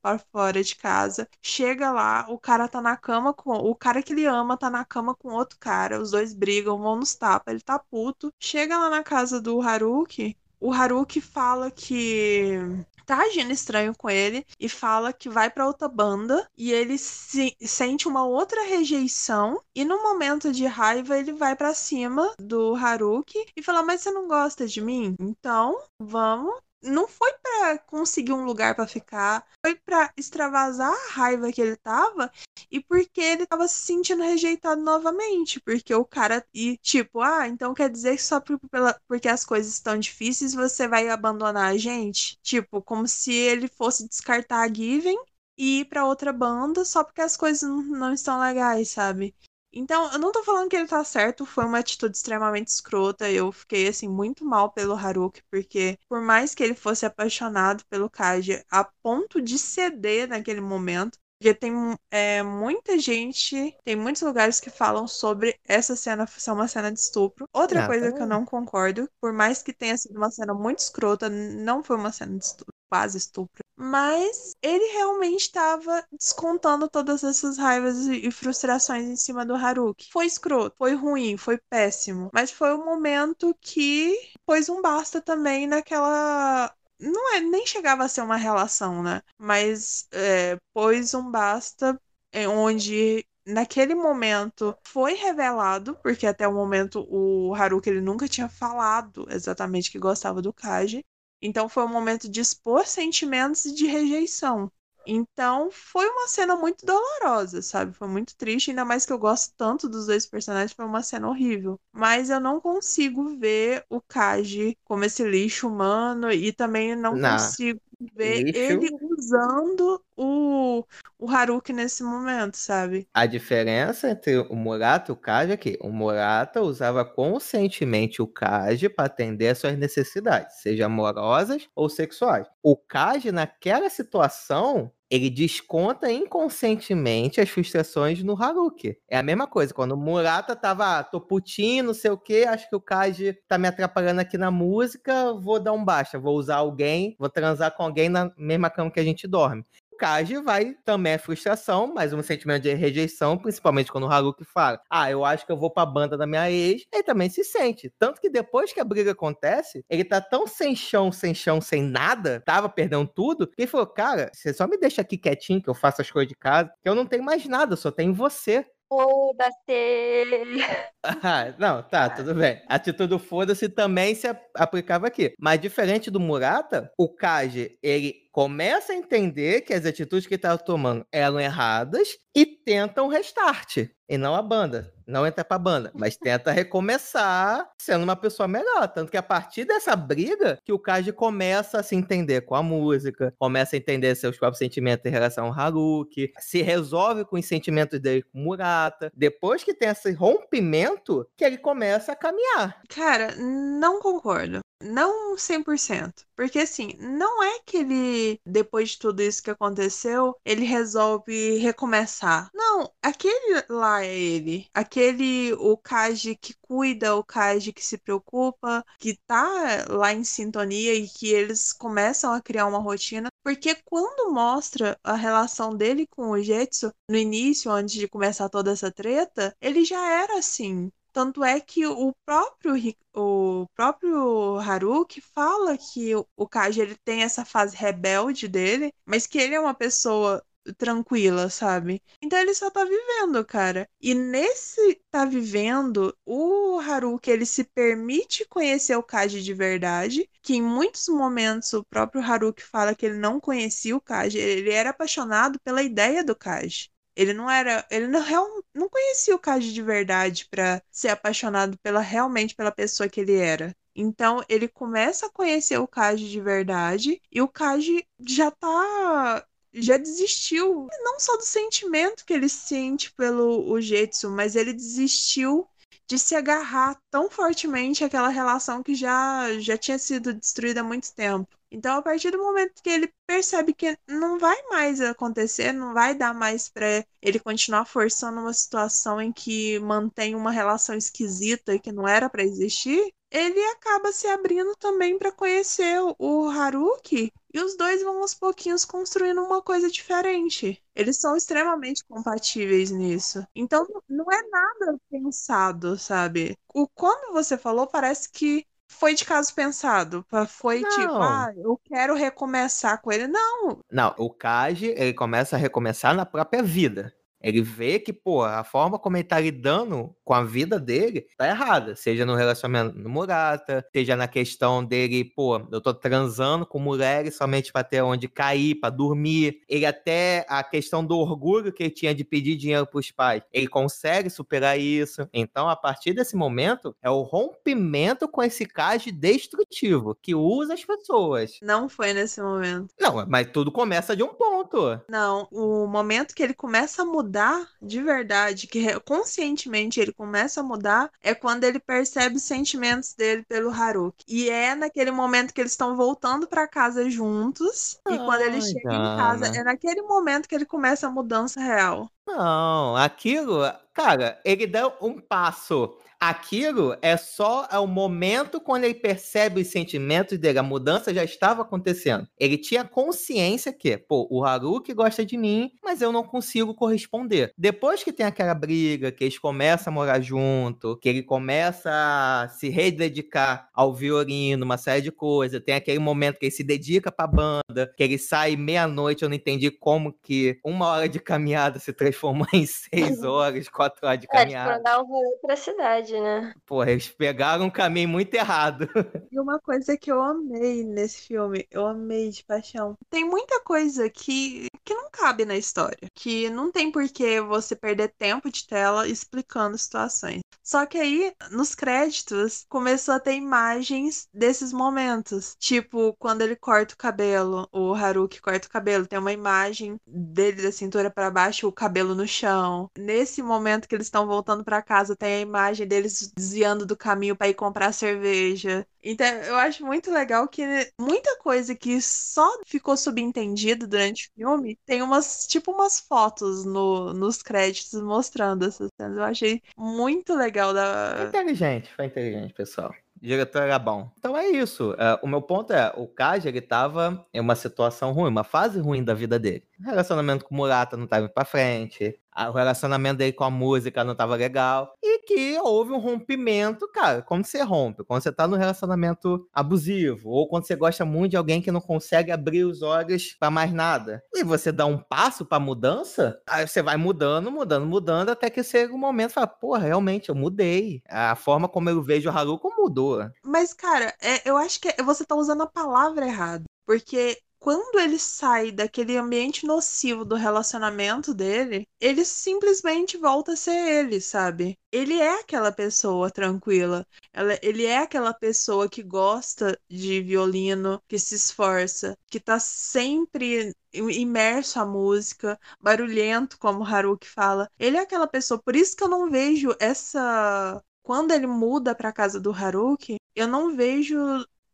pra fora de casa. Chega lá, o cara tá na cama com. O cara que ele ama tá na cama com outro cara. Os dois brigam, vão nos tapas. Ele tá puto. Chega lá na casa do Haruki. O Haruki fala que tá agindo estranho com ele e fala que vai pra outra banda e ele se sente uma outra rejeição e no momento de raiva ele vai pra cima do Haruki e fala: "Mas você não gosta de mim? Então, vamos não foi pra conseguir um lugar pra ficar, foi pra extravasar a raiva que ele tava e porque ele tava se sentindo rejeitado novamente, porque o cara e tipo, ah, então quer dizer que só por, pela, porque as coisas estão difíceis você vai abandonar a gente? Tipo, como se ele fosse descartar a Given e ir pra outra banda só porque as coisas não estão legais, sabe? Então, eu não tô falando que ele tá certo, foi uma atitude extremamente escrota. Eu fiquei, assim, muito mal pelo Haruki, porque por mais que ele fosse apaixonado pelo Kaji a ponto de ceder naquele momento, porque tem é, muita gente, tem muitos lugares que falam sobre essa cena ser uma cena de estupro. Outra Ah, coisa tá que eu não concordo, por mais que tenha sido uma cena muito escrota, não foi uma cena de estupro, quase estupro. Mas ele realmente estava descontando todas essas raivas e frustrações em cima do Haruki. Foi escroto, foi ruim, foi péssimo. Mas foi o momento que pôs um basta também naquela não é, nem chegava a ser uma relação, né? Mas é, pôs um basta é, onde naquele momento foi revelado, porque até o momento o Haruki ele nunca tinha falado exatamente que gostava do Kaji. Então foi um momento de expor sentimentos e de rejeição. Então foi uma cena muito dolorosa, sabe? Foi muito triste, ainda mais que eu gosto tanto dos dois personagens, foi uma cena horrível. Mas eu não consigo ver o Kaji como esse lixo humano e também não Não. consigo ver Lixo. ele usando o, o Haruki nesse momento, sabe? A diferença entre o Murata e o Kaji é que o Murata usava conscientemente o Kaji para atender às suas necessidades, seja amorosas ou sexuais. O Kaji, naquela situação, ele desconta inconscientemente as frustrações no Haruki. É a mesma coisa, quando o Murata tava, ah, tô putinho, não sei o que, acho que o Kaji tá me atrapalhando aqui na música, vou dar um baixa, vou usar alguém, vou transar com alguém na mesma cama que a gente dorme. O Kaji vai também é frustração, mas um sentimento de rejeição, principalmente quando o Haruki fala: Ah, eu acho que eu vou pra banda da minha ex. Ele também se sente. Tanto que depois que a briga acontece, ele tá tão sem chão, sem chão, sem nada, tava perdendo tudo, que ele falou: Cara, você só me deixa aqui quietinho, que eu faço as coisas de casa, que eu não tenho mais nada, eu só tenho você. Foda-se. Ah, não, tá, tudo bem. A atitude do foda-se também se ap- aplicava aqui. Mas diferente do Murata, o Kaji, ele começa a entender que as atitudes que estava tomando eram erradas e tenta um restart. E não a banda. Não entra pra banda, mas tenta recomeçar sendo uma pessoa melhor. Tanto que a partir dessa briga que o Kaji começa a se entender com a música, começa a entender seus próprios sentimentos em relação ao Haruki, se resolve com os sentimentos dele com Murata. Depois que tem esse rompimento, que ele começa a caminhar. Cara, não concordo. Não 100%. Porque assim, não é que ele, depois de tudo isso que aconteceu, ele resolve recomeçar. Não, aquele lá é ele. Aquele, o Kaji que cuida, o Kaji que se preocupa, que tá lá em sintonia e que eles começam a criar uma rotina. Porque quando mostra a relação dele com o Jetsu, no início, antes de começar toda essa treta, ele já era assim. Tanto é que o próprio, Ri- o próprio Haruki fala que o, o Kaji ele tem essa fase rebelde dele, mas que ele é uma pessoa tranquila, sabe? Então ele só tá vivendo, cara. E nesse tá vivendo, o Haruki ele se permite conhecer o Kaji de verdade, que em muitos momentos o próprio Haruki fala que ele não conhecia o Kaji, ele era apaixonado pela ideia do Kaji. Ele não era, ele não, não conhecia o Kaji de verdade pra ser apaixonado pela realmente pela pessoa que ele era. Então ele começa a conhecer o Kaji de verdade e o Kaji já tá já desistiu não só do sentimento que ele sente pelo Jetsu, mas ele desistiu de se agarrar tão fortemente àquela relação que já já tinha sido destruída há muito tempo. Então, a partir do momento que ele percebe que não vai mais acontecer, não vai dar mais pra ele continuar forçando uma situação em que mantém uma relação esquisita e que não era pra existir, ele acaba se abrindo também pra conhecer o Haruki e os dois vão aos pouquinhos construindo uma coisa diferente. Eles são extremamente compatíveis nisso. Então, não é nada pensado, sabe? O quando você falou, parece que foi de caso pensado. Foi tipo, Não. ah, eu quero recomeçar com ele. Não, Não, o Kaji, ele começa a recomeçar na própria vida. Ele vê que, pô, a forma como ele tá lidando com a vida dele tá errada. Seja no relacionamento no Murata, seja na questão dele, pô, eu tô transando com mulheres somente pra ter onde cair, pra dormir. Ele até, a questão do orgulho que ele tinha de pedir dinheiro pros pais, ele consegue superar isso. Então, a partir desse momento, é o rompimento com esse caso destrutivo, que usa as pessoas. Não foi nesse momento. Não, mas tudo começa de um ponto. Não, o momento que ele começa a mudar de verdade, que conscientemente ele começa a mudar, é quando ele percebe os sentimentos dele pelo Haruki. E é naquele momento que eles estão voltando pra casa juntos. e quando ele chega em casa, é naquele momento que ele começa a mudança real. Não, aquilo, cara, ele dá um passo. Aquilo é só é o momento quando ele percebe os sentimentos dele, a mudança já estava acontecendo. Ele tinha consciência que, pô, o Haruki gosta de mim, mas eu não consigo corresponder. Depois que tem aquela briga, que eles começam a morar junto, que ele começa a se rededicar ao violino, uma série de coisas, tem aquele momento que ele se dedica pra banda, que ele sai meia-noite, eu não entendi como que uma hora de caminhada se transformou em seis horas, quatro horas de É, tipo, caminhada. andar um rolê pra cidade, né? Porra, eles pegaram um caminho muito errado. E uma coisa que eu amei nesse filme, eu amei de paixão. Tem muita coisa que, que não cabe na história. Que não tem por que você perder tempo de tela explicando situações. Só que aí, nos créditos, começou a ter imagens desses momentos. Tipo, quando ele corta o cabelo, o Haruki corta o cabelo, tem uma imagem dele da cintura pra baixo, o cabelo no chão. Nesse momento que eles estão voltando pra casa, tem a imagem deles desviando do caminho pra ir comprar cerveja. Então, eu acho muito legal que muita coisa que só ficou subentendido durante o filme tem umas, tipo, umas fotos no, nos créditos mostrando essas cenas. Eu achei muito legal Foi da. inteligente, foi inteligente, pessoal. O diretor era bom. Então é isso. É, o meu ponto é, o Kaji, ele tava em uma situação ruim, uma fase ruim da vida dele. O relacionamento com o Murata não tava indo pra frente. O relacionamento dele com a música não tava legal. E que houve um rompimento, cara. Quando você rompe, quando você tá num relacionamento abusivo, ou quando você gosta muito de alguém que não consegue abrir os olhos pra mais nada. E você dá um passo pra mudança, aí você vai mudando, mudando, mudando, até que chega um momento e fala, porra, realmente, eu mudei. A forma como eu vejo o Haruko mudou. Mas, cara, é- eu acho que você tá usando a palavra errada. Porque quando ele sai daquele ambiente nocivo do relacionamento dele, ele simplesmente volta a ser ele, sabe? Ele é aquela pessoa tranquila. Ela- ele é aquela pessoa que gosta de violino, que se esforça, que tá sempre imerso à música, barulhento, como Haruki fala. Ele é aquela pessoa, por isso que eu não vejo essa. Quando ele muda pra casa do Haruki, eu não vejo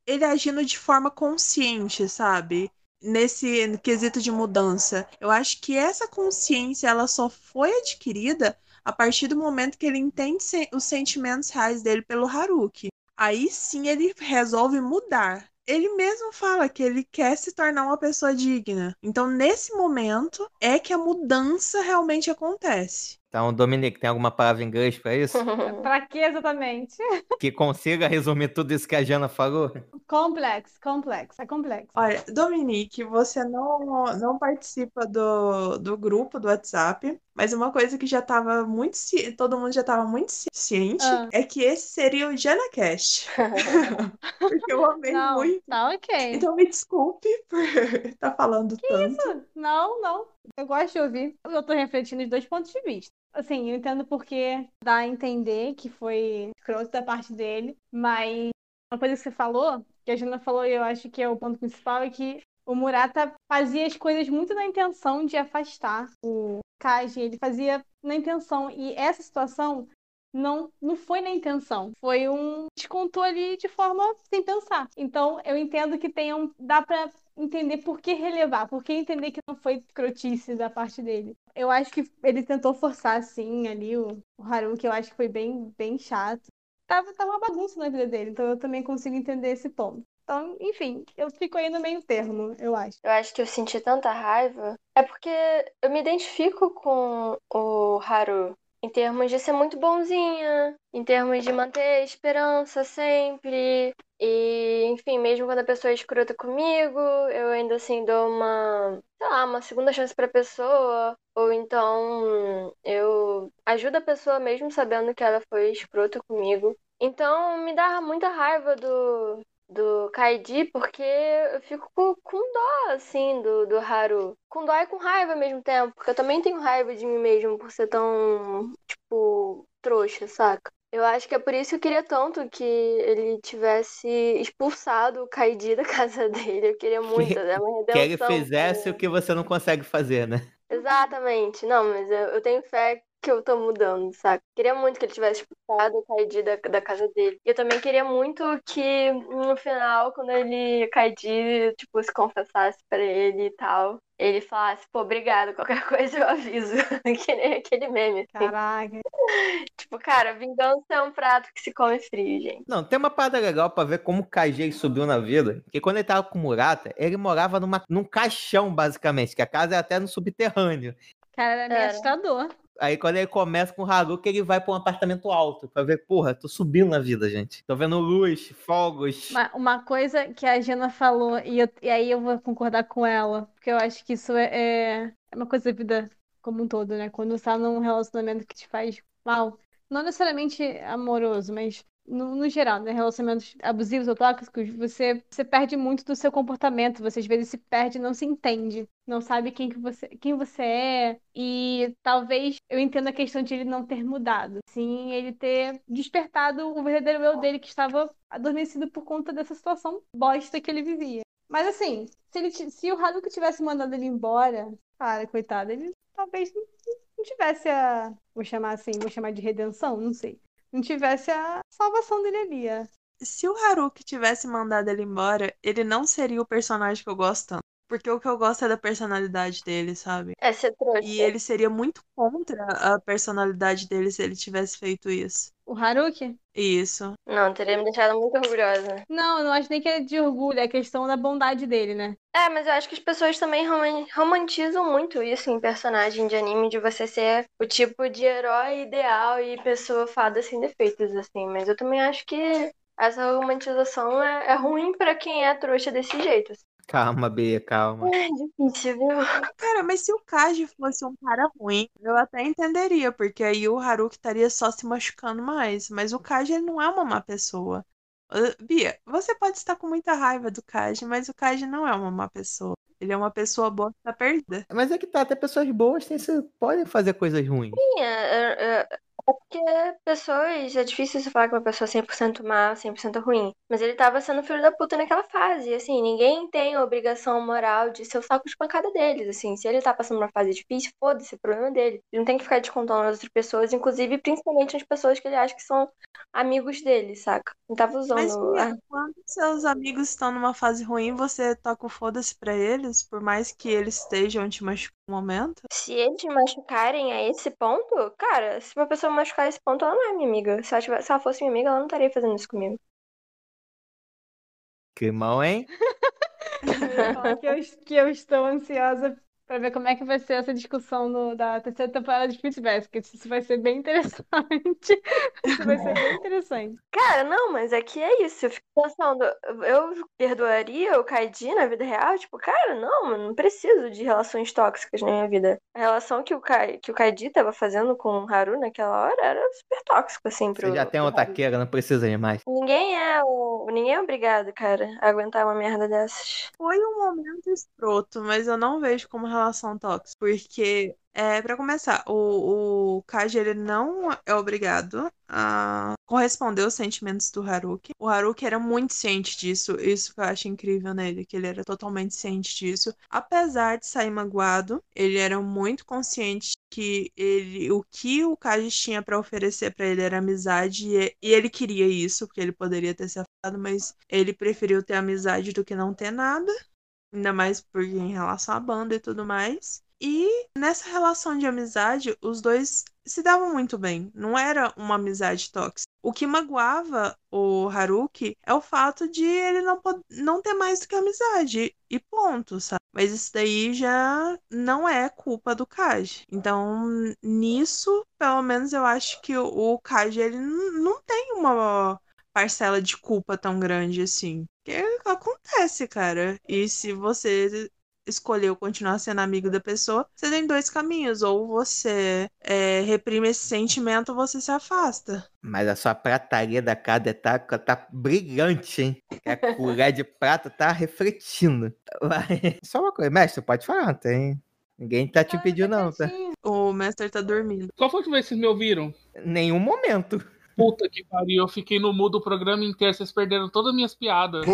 ele agindo de forma consciente, sabe? Nesse quesito de mudança. Eu acho que essa consciência ela só foi adquirida a partir do momento que ele entende os sentimentos reais dele pelo Haruki. Aí sim ele resolve mudar. Ele mesmo fala que ele quer se tornar uma pessoa digna. Então, nesse momento, é que a mudança realmente acontece. Então, Dominique, tem alguma palavra em inglês pra isso? Pra que exatamente? que consiga resumir tudo isso que a Jana falou? Complexo, complexo, é complexo. Olha, Dominique, você não, não participa do, do grupo do WhatsApp, mas uma coisa que já estava muito ci- todo mundo já estava muito ci- ciente Ah. é que esse seria o JanaCast. Porque eu amei Não, muito. tá ok. Então me desculpe por estar falando tanto. Não, não. Eu gosto de ouvir. Eu tô refletindo os dois pontos de vista. Assim, eu entendo porque dá a entender que foi escroto da parte dele, mas uma coisa que você falou, que a Jana falou e eu acho que é o ponto principal, é que o Murata fazia as coisas muito na intenção de afastar o Kaji. Ele fazia na intenção. E essa situação não, não foi na intenção. Foi um descontou ali de forma sem pensar. Então, eu entendo que tem um, dá pra entender por que relevar, por que entender que não foi escrotice da parte dele. Eu acho que ele tentou forçar, assim, ali o, o Haruki, eu acho que foi bem, bem chato. Tava, tava uma bagunça na vida dele, então eu também consigo entender esse ponto. Então, enfim, eu fico aí no meio termo, eu acho. Eu acho que eu senti tanta raiva. É porque eu me identifico com o Haru em termos de ser muito bonzinha, em termos de manter esperança sempre. E, enfim, mesmo quando a pessoa é escrota comigo, eu ainda assim dou uma, sei lá, uma segunda chance pra pessoa. Ou então eu ajudo a pessoa mesmo sabendo que ela foi escrota comigo. Então me dá muita raiva do, do Kaidi, porque eu fico com, com dó, assim, do, do Haru. Com dó e com raiva ao mesmo tempo, porque eu também tenho raiva de mim mesmo por ser tão, tipo, trouxa, saca? Eu acho que é por isso que eu queria tanto que ele tivesse expulsado o Kaidi da casa dele. Eu queria muito, é uma redenção. Que ele fizesse o que você não consegue fazer, né? Exatamente. Não, mas eu, eu tenho fé que eu tô mudando, sabe? Queria muito que ele tivesse expulsado o Kaidi da, da casa dele. E eu também queria muito que no final, quando ele, Kaidi, tipo, se confessasse pra ele e tal, ele falasse, pô, obrigado, qualquer coisa eu aviso. que nem aquele meme. assim. Caraca. Tipo, cara, vingança é um prato que se come frio, gente. Não, tem uma parada legal pra ver como o Kajei subiu na vida. Porque quando ele tava com o Murata, ele morava numa, num caixão, basicamente, que a casa é até no subterrâneo. Cara, era meio Era. assustador. Aí quando ele começa com o Haruka, ele vai pra um apartamento alto pra ver, porra, tô subindo na vida, gente. Tô vendo luz, fogos. Uma, uma coisa que a Jana falou, e, eu- e aí eu vou concordar com ela, porque eu acho que isso é, é é uma coisa da vida como um todo, né? Quando você tá num relacionamento que te faz mal, não necessariamente amoroso, mas no, no geral, né? Relacionamentos abusivos ou tóxicos, você, você perde muito do seu comportamento, você às vezes se perde, não se entende, não sabe quem que você, quem você é, e talvez eu entenda a questão de ele não ter mudado, sim, ele ter despertado o verdadeiro eu dele que estava adormecido por conta dessa situação bosta que ele vivia. Mas assim, se, ele, se o Haruka tivesse mandado ele embora, cara, coitado, ele talvez não, não tivesse a. Vou chamar assim, vou chamar de redenção, não sei. Não tivesse a salvação dele ali. a- Se o Haruki tivesse mandado ele embora, ele não seria o personagem que eu gosto tanto. Porque o que eu gosto é da personalidade dele, sabe? É ser trouxa. E ele seria muito contra a personalidade dele se ele tivesse feito isso. O Haruki? Isso. Não, teria me deixado muito orgulhosa. Não, eu não acho nem que é de orgulho, é questão da bondade dele, né? É, mas eu acho que as pessoas também roman- romantizam muito isso em personagem de anime, de você ser o tipo de herói ideal e pessoa fada sem defeitos, assim. Mas eu também acho que essa romantização é, é ruim pra quem é trouxa desse jeito. assim. Calma, Bia, calma. É difícil, viu? Cara, mas se o Kaji fosse um cara ruim, eu até entenderia, porque aí o Haruki estaria só se machucando mais. Mas o Kaji, ele não é uma má pessoa. Ah, Bia, você pode estar com muita raiva do Kaji, mas o Kaji não é uma má pessoa. Ele é uma pessoa boa que tá perdida. Mas é que tá, até pessoas boas têm, se- podem fazer coisas ruins. Sim, é- é- é porque pessoas. É difícil você falar que uma pessoa é 100% má, 100% ruim. Mas ele tava sendo filho da puta naquela fase. Assim, ninguém tem a obrigação moral de ser o saco de pancada deles. Assim, se ele tá passando uma fase difícil, foda-se, é problema dele. Ele não tem que ficar descontando nas outras pessoas, inclusive, principalmente as pessoas que ele acha que são amigos dele, saca? Ele tava usando. Mas, Bia, quando seus amigos estão numa fase ruim, você toca o foda-se pra eles, por mais que eles estejam te machucando no momento? Se eles me machucarem a esse ponto, cara, se uma pessoa machucar esse ponto, ela não é minha amiga. Se ela, tivesse- se ela fosse minha amiga, ela não estaria fazendo isso comigo. Hein? Eu ia falar que eu, que eu estou ansiosa pra ver como é que vai ser essa discussão no- da terceira temporada de Fruits Basket. Isso vai ser bem interessante. Isso vai ser bem interessante. Cara, não, mas é que é isso. Eu fico pensando, eu perdoaria o Kaidi na vida real? Tipo, cara, não, não preciso de relações tóxicas na minha vida. A relação que o, Kai, que o Kaidi tava fazendo com o Haru naquela hora era super tóxico, assim, pro. Você já tem uma taqueira, não precisa de mais. Ninguém é o. Ninguém é obrigado, cara, a aguentar uma merda dessas. Foi um momento escroto, mas eu não vejo como relação tóxica. Porque, é, para começar, o, o Kaji ele não é obrigado a corresponder aos sentimentos do Haruki. O Haruki era muito ciente disso, isso que eu acho incrível nele, que ele era totalmente ciente disso. Apesar de sair magoado, ele era muito consciente que ele, o que o Kaji tinha para oferecer para ele era amizade e, e ele queria isso, porque ele poderia ter se afastado, mas ele preferiu ter amizade do que não ter nada. Ainda mais porque em relação à banda e tudo mais. E nessa relação de amizade, os dois se davam muito bem. Não era uma amizade tóxica. O que magoava o Haruki é o fato de ele não, não ter mais do que amizade. E ponto, sabe? Mas isso daí já não é culpa do Kaji. Então, nisso, pelo menos eu acho que o, Kaji ele não tem uma parcela de culpa tão grande assim. Porque acontece, cara. E se você escolheu continuar sendo amigo da pessoa, você tem dois caminhos. Ou você é, reprime esse sentimento ou você se afasta. Mas a sua prataria da cada tá, tá brilhante, hein? A colher de prata tá refletindo. Vai. Só uma coisa, mestre, pode falar, não tem. Ninguém tá te pedindo, não, tá? O Master tá dormindo. Qual foi que vocês me ouviram? Nenhum momento. Puta que pariu, eu fiquei no mudo o programa inteiro, vocês perderam todas as minhas piadas.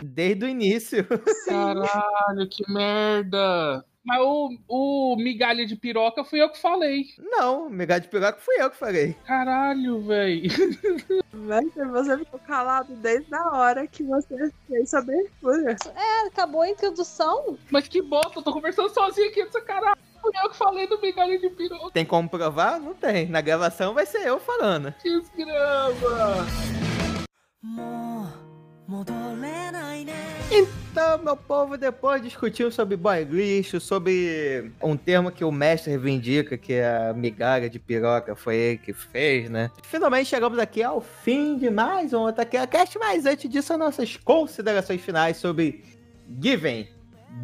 Desde o início. Caralho, que merda. Mas o, o migalha de piroca fui eu que falei. Não, migalha de piroca fui eu que falei. Caralho, véi. Master, você ficou calado desde a hora que você fez sua abertura. É, acabou a introdução. Mas que bosta, eu tô conversando sozinho aqui dessa caralho. Fui eu que falei do migalha de piroca. Tem como provar? Não tem. Na gravação vai ser eu falando. Desgrama. Então, meu povo, depois discutimos sobre boy lixo, sobre um termo que o mestre reivindica, que é a migalha de piroca, foi ele que fez, né? Finalmente chegamos aqui ao fim de mais um Otacast, mas antes disso, as nossas considerações finais sobre Given,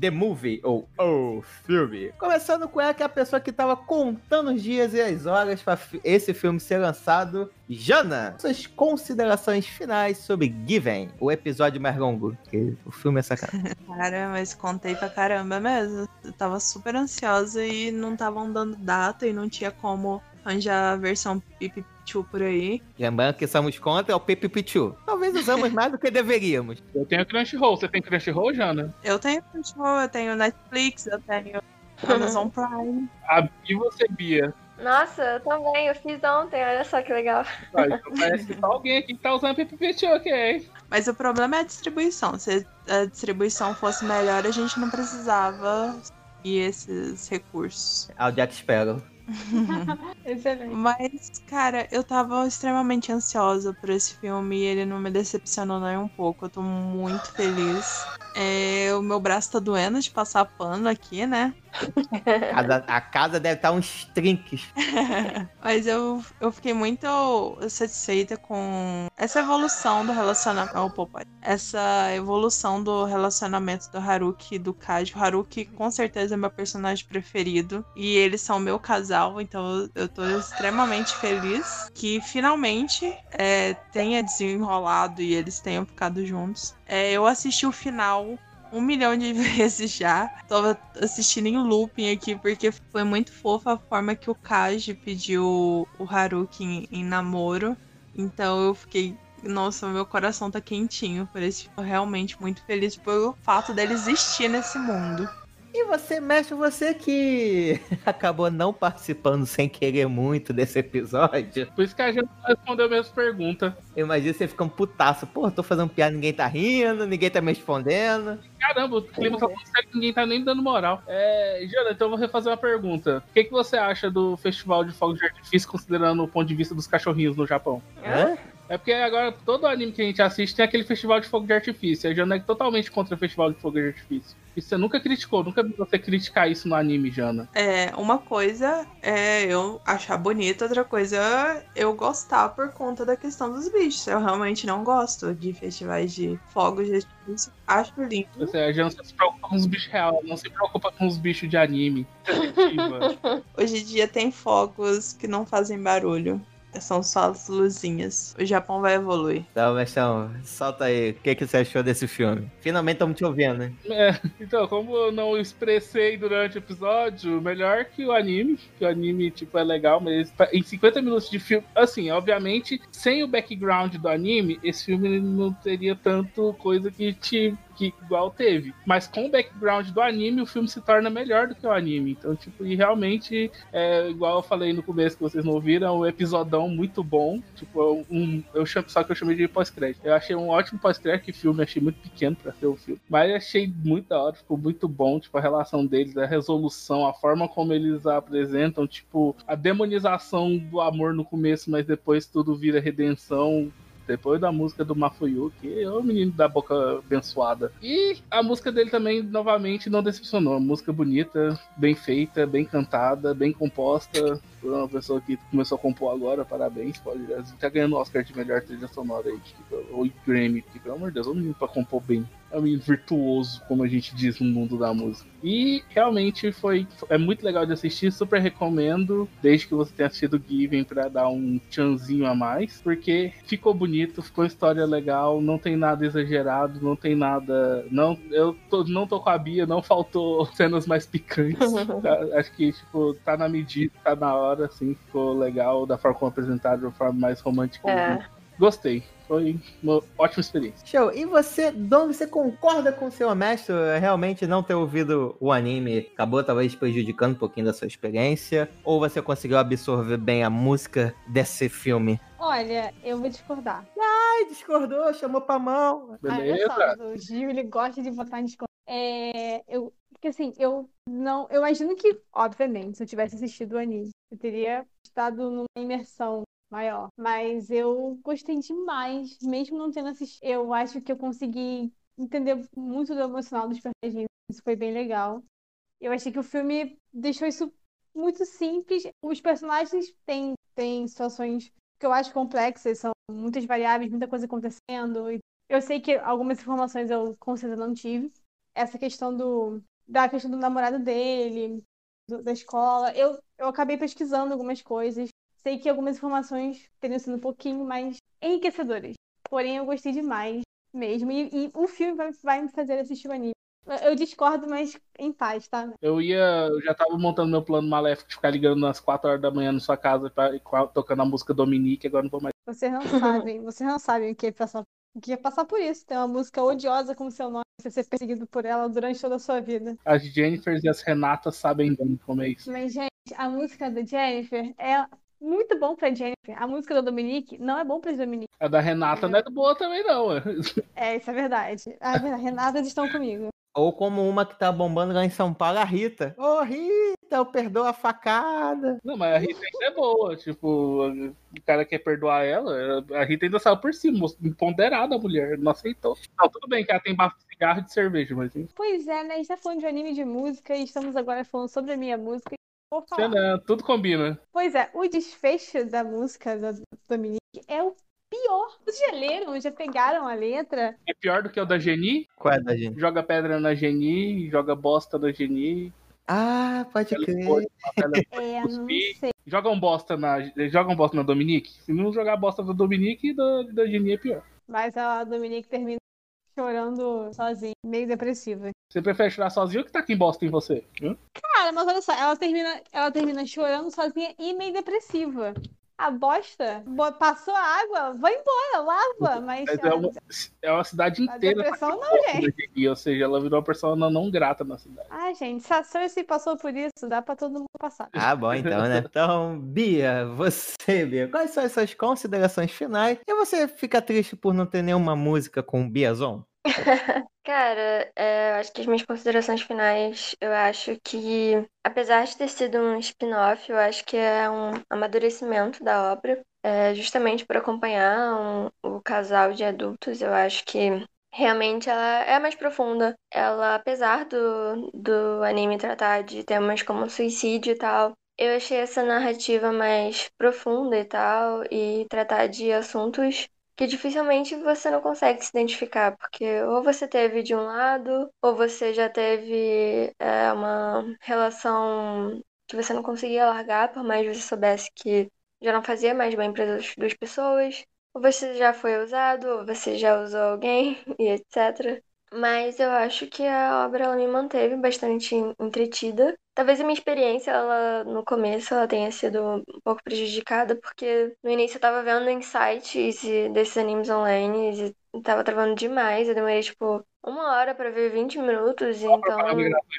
The Movie, ou O Filme. Começando com ela, que é a pessoa que tava contando os dias e as horas para esse filme ser lançado. Jana, suas considerações finais sobre Given, o episódio mais longo, que o filme é sacanagem. Cara, mas contei pra caramba mesmo. Eu tava super ansiosa e não estavam dando data e não tinha como arranjar a versão Pipichu por aí. Lembrando que somos contra o Pipipichu. Talvez usamos mais do que deveríamos. Eu tenho Crunchyroll, você tem Crunchyroll, Jana? Eu tenho Crunchyroll, eu tenho Netflix, eu tenho Amazon Prime. Ah, e você, Bia? Nossa, eu também, eu fiz ontem, olha só que legal. Ah, então parece que tá alguém aqui que tá usando Pipipichu, ok? Mas o problema é a distribuição. Se a distribuição fosse melhor, a gente não precisava e esses recursos. Ao Jack Sparrow. Excelente. Mas, cara, eu tava extremamente ansiosa por esse filme e ele não me decepcionou nem um pouco. Eu tô muito feliz. É, o meu braço tá doendo de passar pano aqui, né? A, casa- a casa deve estar uns trinques. Mas eu, eu fiquei muito satisfeita com essa evolução do relacionamento. Oh. Essa evolução do relacionamento do Haruki e do Kaji. O Haruki, com certeza, é meu personagem preferido. E eles são meu casal, então eu- eu tô extremamente feliz que finalmente é, tenha desenrolado e eles tenham ficado juntos. É, eu assisti o final um milhão de vezes já. Tava assistindo em looping aqui, porque foi muito fofa a forma que o Kaji pediu o Haruki em, em namoro. Então eu fiquei. Nossa, meu coração tá quentinho por esse. Tô realmente muito feliz pelo fato dele existir nesse mundo. E você, mestre, você que acabou não participando sem querer muito desse episódio. Por isso que a gente não respondeu a mesma pergunta. Eu imagino você fica um putaço. Pô, tô fazendo piada, ninguém tá rindo, ninguém tá me respondendo. Caramba, o clima tá tão sério que ninguém tá nem dando moral. É, Jana, então eu vou refazer uma pergunta. O que, que você acha do Festival de Fogos de Artifício, considerando o ponto de vista dos cachorrinhos no Japão? Hã? É porque agora todo anime que a gente assiste tem aquele festival de fogo de artifício. A Jana é totalmente contra o festival de fogo de artifício. E você nunca criticou, nunca vi você criticar isso no anime, Jana. É, uma coisa é eu achar bonito, outra coisa é eu gostar por conta da questão dos bichos. Eu realmente não gosto de festivais de fogos de artifício. Acho lindo. Você, a Jana se preocupa com os bichos reais, não se preocupa com os bichos de anime. Hoje em dia tem fogos que não fazem barulho. São só as luzinhas. O Japão vai evoluir. Então, mestrão, solta aí. O que, que você achou desse filme? Finalmente estamos te ouvindo, né? É, então, como eu não expressei durante o episódio, melhor que o anime, que o anime, tipo, é legal, mas em 50 minutos de filme, assim, obviamente, sem o background do anime, esse filme não teria tanto coisa que te que igual teve. Mas com o background do anime, o filme se torna melhor do que o anime. Então, tipo, e realmente, é, igual eu falei no começo que vocês não ouviram, é um episodão muito bom. Tipo, um, eu chamo, só que eu chamei de pós-crédito. Eu achei um ótimo pós-crédito, filme achei muito pequeno pra ser o filme. Mas achei muito da hora, ficou muito bom, tipo, a relação deles, a resolução, a forma como eles apresentam, tipo, a demonização do amor no começo, mas depois tudo vira redenção. Depois da música do Mafuyu, que é o menino da boca abençoada. E a música dele também, novamente, não decepcionou. Música bonita, bem feita, bem cantada, bem composta. Uma pessoa que começou a compor agora, parabéns, pode. Tá ganhando Oscar de melhor trilha sonora aí, tipo, ou Grammy, porque, pelo amor de Deus, é um menino pra compor bem. É um menino virtuoso, como a gente diz no mundo da música. E realmente foi. É muito legal de assistir, super recomendo, desde que você tenha assistido Given pra dar um tchanzinho a mais, porque ficou bonito, ficou história legal, não tem nada exagerado, não tem nada. Não, eu tô, não tô com a Bia, não faltou cenas mais picantes. Tá? Acho que, tipo, tá na medida, tá na hora, assim, ficou legal da forma como apresentado, de uma forma mais romântica. É. Gostei. Foi uma ótima experiência. Show. E você, Dom, você concorda com o seu honesto realmente não ter ouvido o anime? Acabou talvez prejudicando um pouquinho da sua experiência? Ou você conseguiu absorver bem a música desse filme? Olha, eu vou discordar. Ai, discordou, chamou pra mão. Beleza? Olha só, o Gil, ele gosta de votar em discordar. É, eu, porque assim, eu não, eu imagino que, obviamente, se eu tivesse assistido o anime, eu teria estado numa imersão maior. Mas eu gostei demais, mesmo não tendo assistido. Eu acho que eu consegui entender muito do emocional dos personagens. Isso foi bem legal. Eu achei que o filme deixou isso muito simples. Os personagens têm, têm situações que eu acho complexas, são muitas variáveis, muita coisa acontecendo. Eu sei que algumas informações eu com certeza não tive. Essa questão do da questão do namorado dele, do- da escola. Eu, eu acabei pesquisando algumas coisas. Sei que algumas informações teriam sido um pouquinho mais enriquecedoras. Porém, eu gostei demais mesmo. E, e o filme vai, vai me fazer assistir o anime. Eu- discordo, mas em paz, tá? Eu ia. Eu já tava montando meu plano maléfico de ficar ligando às 4 horas da manhã na sua casa pra, tocando a música Dominique, agora não vou mais. Vocês não sabem, vocês não sabem o que é passar, que é passar por isso. Ter uma música odiosa com seu nome, você ser perseguido por ela durante toda a sua vida. As Jennifers e as Renatas sabem bem como é isso. Mas, gente, a música da Jennifer é muito bom pra Jennifer. A música da Dominique não é bom pra Dominique. A da Renata não é boa também, não. É, isso é verdade. A Renata, eles estão comigo. Ou como uma que tá bombando lá em São Paulo, a Rita. Ô, Rita, eu perdoo a facada. Não, mas a Rita ainda é boa. Tipo, o cara quer perdoar ela. A Rita ainda saiu por cima, empoderada a mulher, não aceitou. Não, tudo bem que ela tem bafo de cigarro e de cerveja, mas enfim. Pois é, né? A gente tá falando de anime de música e estamos agora falando sobre a minha música. Vou falar. não, tudo combina. Pois é, o desfecho da música da Dominique é o pior. Vocês já leram? Já pegaram a letra? É pior do que o da Geni. Qual é da gente? Joga pedra na Geni, joga bosta na Geni. Ah, pode crer. É, não sei. Joga um bosta na, joga um bosta na Dominique. Se não jogar bosta da Dominique, da, da Geni é pior. Mas a Dominique termina chorando sozinha, meio depressiva. Você prefere chorar sozinho ou que tá aqui em bosta em você? Hã? Cara, mas olha só, ela termina, ela termina chorando sozinha e meio depressiva. A bosta bo- passou a água, vai embora, lava, mas, Mas é uma, é uma cidade a inteira. depressão não, da gente. Geni, ou seja, ela virou uma pessoa não, não grata na cidade. Ah, gente, se a Cersei passou por isso, dá pra todo mundo passar. Ah, bom então, né? Então, Bia, você, Bia, quais são as suas considerações finais? E você fica triste por não ter nenhuma música com Biazon? Cara, é, eu acho que as minhas considerações finais, eu acho que, apesar de ter sido um spin-off, eu acho que é um amadurecimento da obra, é, justamente por acompanhar um- o casal de adultos. Eu acho que realmente ela é mais profunda. Ela, apesar do, do anime tratar de temas como suicídio e tal, eu achei essa narrativa mais profunda e tal, e tratar de assuntos que dificilmente você não consegue se identificar, porque ou você teve de um lado, ou você já teve é, uma relação que você não conseguia largar, por mais que você soubesse que já não fazia mais bem para as duas pessoas, ou você já foi usado, ou você já usou alguém, e etc. Mas eu acho que a obra ela me manteve bastante entretida. Talvez a minha experiência, ela no começo, ela tenha sido um pouco prejudicada, porque no início eu tava vendo em sites desses animes online e tava travando demais. Eu demorei, tipo, uma hora pra ver 20 minutos, e a então.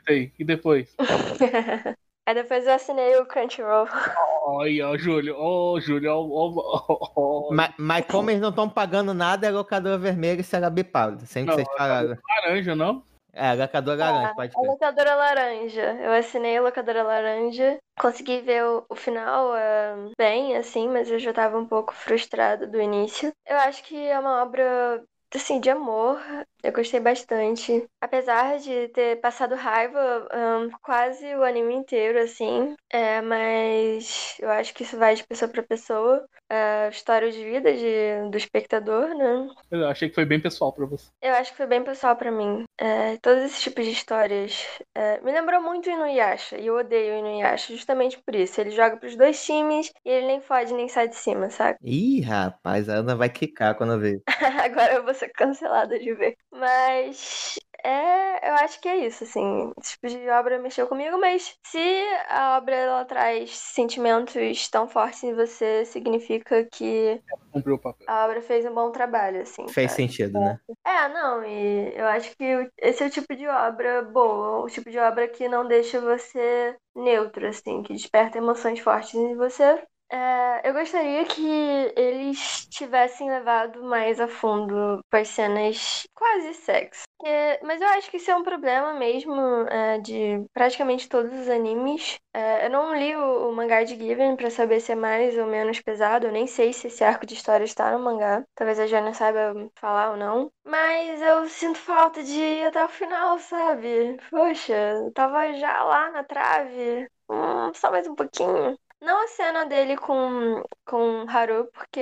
aí? E depois? Aí depois eu assinei o Crunchyroll. Olha, ó, Júlio, ó, Júlio, ó, ó, ó. Mas, mas como eles não estão pagando nada, é locadora vermelha e será bipado. Sempre Não, que vocês falaram. Laranja, não? É, locadora laranja, pode A crer. locadora laranja. Eu assinei a locadora laranja. Consegui ver o, o final ah, bem, assim, mas eu já tava um pouco frustrada do início. Eu acho que é uma obra, assim, de amor. Eu gostei bastante. Apesar de ter passado raiva um, quase o anime inteiro, assim. É, mas eu acho que isso vai de pessoa pra pessoa. É, história de vida de, do espectador, né? Eu achei que foi bem pessoal pra você. Eu acho que foi bem pessoal pra mim. É, todos esses tipos de histórias. é, me lembrou muito o Inuyasha. E eu odeio o Inuyasha justamente por isso. Ele joga pros dois times e ele nem fode nem sai de cima, sabe? Ih, rapaz, a Ana vai quicar quando eu ver. Agora eu vou ser cancelada de ver. Mas é, eu acho que é isso, assim. Esse tipo de obra mexeu comigo, mas se a obra ela traz sentimentos tão fortes em você, significa que Cumpriu o papel. a obra fez um bom trabalho, assim. Fez sabe? sentido, né? É, não, e eu acho que esse é o tipo de obra boa, o tipo de obra que não deixa você neutro, assim, que desperta emoções fortes em você. É, eu gostaria que eles tivessem levado mais a fundo as cenas quase sexo. É, mas eu acho que isso é um problema mesmo é, de praticamente todos os animes. É, eu não li o, o mangá de Given pra saber se é mais ou menos pesado. Eu nem sei se esse arco de história está no mangá. Talvez a Jana saiba falar ou não. Mas eu sinto falta de ir até o final, sabe? Poxa, tava já lá na trave. Hum, só mais um pouquinho. Não a cena dele com, com Haru, porque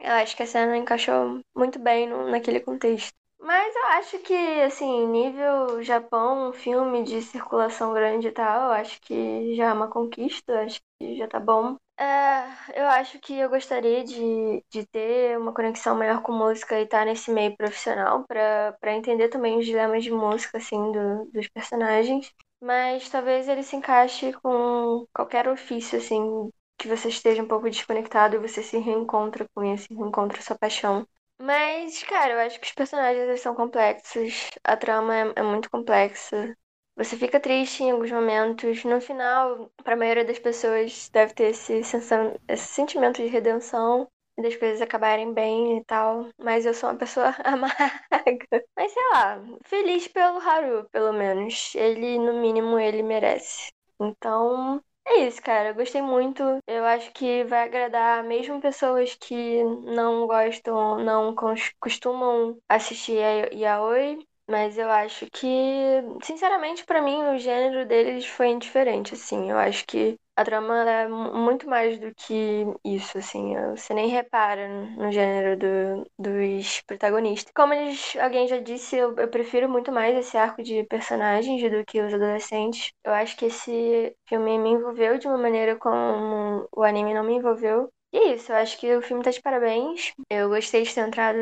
eu acho que a cena encaixou muito bem no- naquele contexto. Mas eu acho que, assim, nível Japão, um filme de circulação grande e tal, eu acho que já é uma conquista, acho que já tá bom. É, eu acho que eu gostaria de, de ter uma conexão maior com música e estar nesse meio profissional para entender também os dilemas de música, assim, do- dos personagens. Mas talvez ele se encaixe com qualquer ofício, assim, que você esteja um pouco desconectado e você se reencontra com isso, reencontra sua paixão. Mas, cara, eu acho que os personagens são complexos, a trama é, é muito complexa. Você fica triste em alguns momentos. No final, para a maioria das pessoas, deve ter esse, esse sentimento de redenção das coisas acabarem bem e tal. Mas eu sou uma pessoa amarga. Mas sei lá, feliz pelo Haru, pelo menos. Ele, no mínimo, ele merece. Então, é isso, cara. Eu gostei muito. Eu acho que vai agradar mesmo pessoas que não gostam, não costumam assistir a Yaoi. Mas eu acho que, sinceramente, pra mim, o gênero deles foi indiferente, assim. Eu acho que a trama é mu- muito mais do que isso, assim. Você nem repara no gênero do- dos protagonistas. Como eles, alguém já disse, eu, eu prefiro muito mais esse arco de personagens do que os adolescentes. Eu acho que esse filme me envolveu de uma maneira como o anime não me envolveu. E é isso, eu acho que o filme tá de parabéns. Eu gostei de ter entrado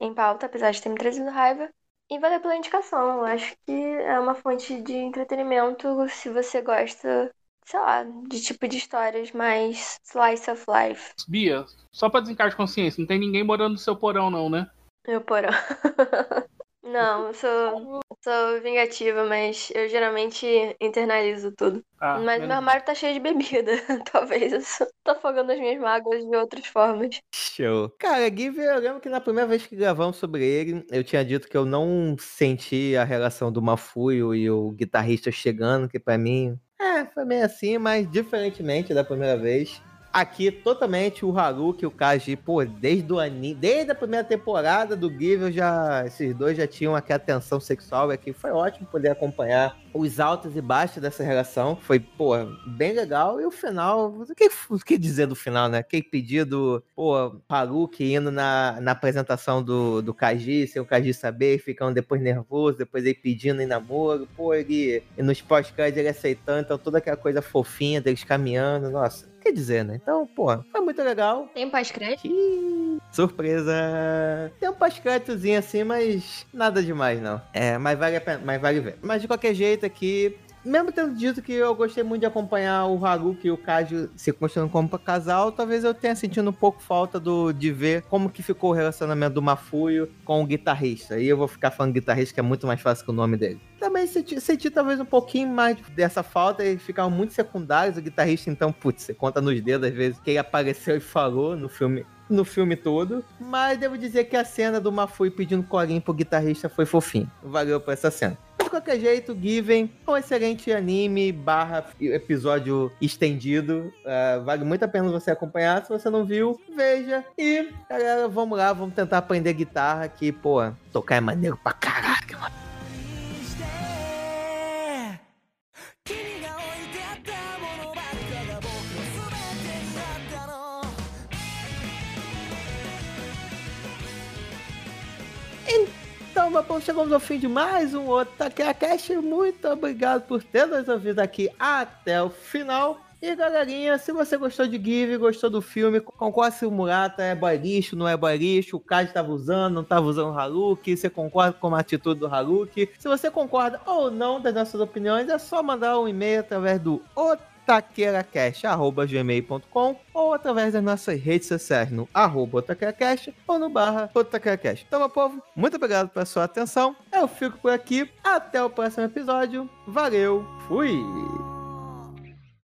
em pauta, apesar de ter me trazido raiva. E valeu pela indicação. Eu acho que é uma fonte de entretenimento se você gosta, sei lá, de tipo de histórias mais slice of life. Bia, só pra desencargo de consciência, não tem ninguém morando no seu porão, não, né? Meu porão. Não, eu sou, sou vingativa, mas eu geralmente internalizo tudo. Ah, mas menos meu armário tá cheio de bebida. Talvez eu só tô afogando as minhas mágoas de outras formas. Show. Cara, Give, eu lembro que na primeira vez que gravamos sobre ele, eu tinha dito que eu não senti a relação do Mafuio e o guitarrista chegando, que pra mim, é, foi meio assim, mas diferentemente da primeira vez. Aqui, totalmente, o Haruki e o Kaji, pô, desde o anime, desde a primeira temporada do Give, já, esses dois já tinham aqui a tensão sexual, e aqui foi ótimo poder acompanhar os altos e baixos dessa relação, foi, pô, bem legal, e o final, o que, o que dizer do final, né? Aquele pedido, pô, Haruki indo na, na apresentação do, do Kaji, sem o Kaji saber, ficando depois nervoso, depois ele pedindo em namoro, pô, ele, e nos pós-créditos ele aceitando, então toda aquela coisa fofinha deles caminhando, nossa, quer dizer, né? Então, pô, foi muito legal. Tem pós-crédito? Surpresa! Tem um pós-créditozinho assim, mas nada demais, não. É, mas vale, a pena, mas vale ver. Mas de qualquer jeito aqui, mesmo tendo dito que eu gostei muito de acompanhar o Haruki e o Kaji se construindo como casal, talvez eu tenha sentido um pouco falta do, de ver como que ficou o relacionamento do Mafuio com o guitarrista. E eu vou ficar falando guitarrista, que é muito mais fácil que o nome dele. Também senti, senti talvez um pouquinho mais dessa falta, eles ficaram muito secundários. O guitarrista, então, putz, você conta nos dedos às vezes que ele apareceu e falou no filme no filme todo, mas devo dizer que a cena do Mafui pedindo colinho pro guitarrista foi fofinho. Valeu por essa cena. Qualquer jeito, Given um excelente anime barra episódio estendido. Uh, vale muito a pena você acompanhar. Se você não viu, veja. E, galera, vamos lá, vamos tentar aprender guitarra que, pô, tocar é maneiro pra caralho, mano. 君 então, meu povo, chegamos ao fim de mais um outro TakeaCast. Muito obrigado por ter nos ouvido aqui até o final. E galerinha, se você gostou de Give, gostou do filme, concorda se o Murata é boy lixo, não é boy lixo, o Kaji estava usando, não estava usando o Haruki, você concorda com a atitude do Haruki. Se você concorda ou não das nossas opiniões, é só mandar um e-mail através do outro otaqueracast.gmail.com ou através das nossas redes sociais no arroba ou no barra otaqueracast. Então, meu povo, muito obrigado pela sua atenção. Eu fico por aqui. Até o próximo episódio. Valeu. Fui.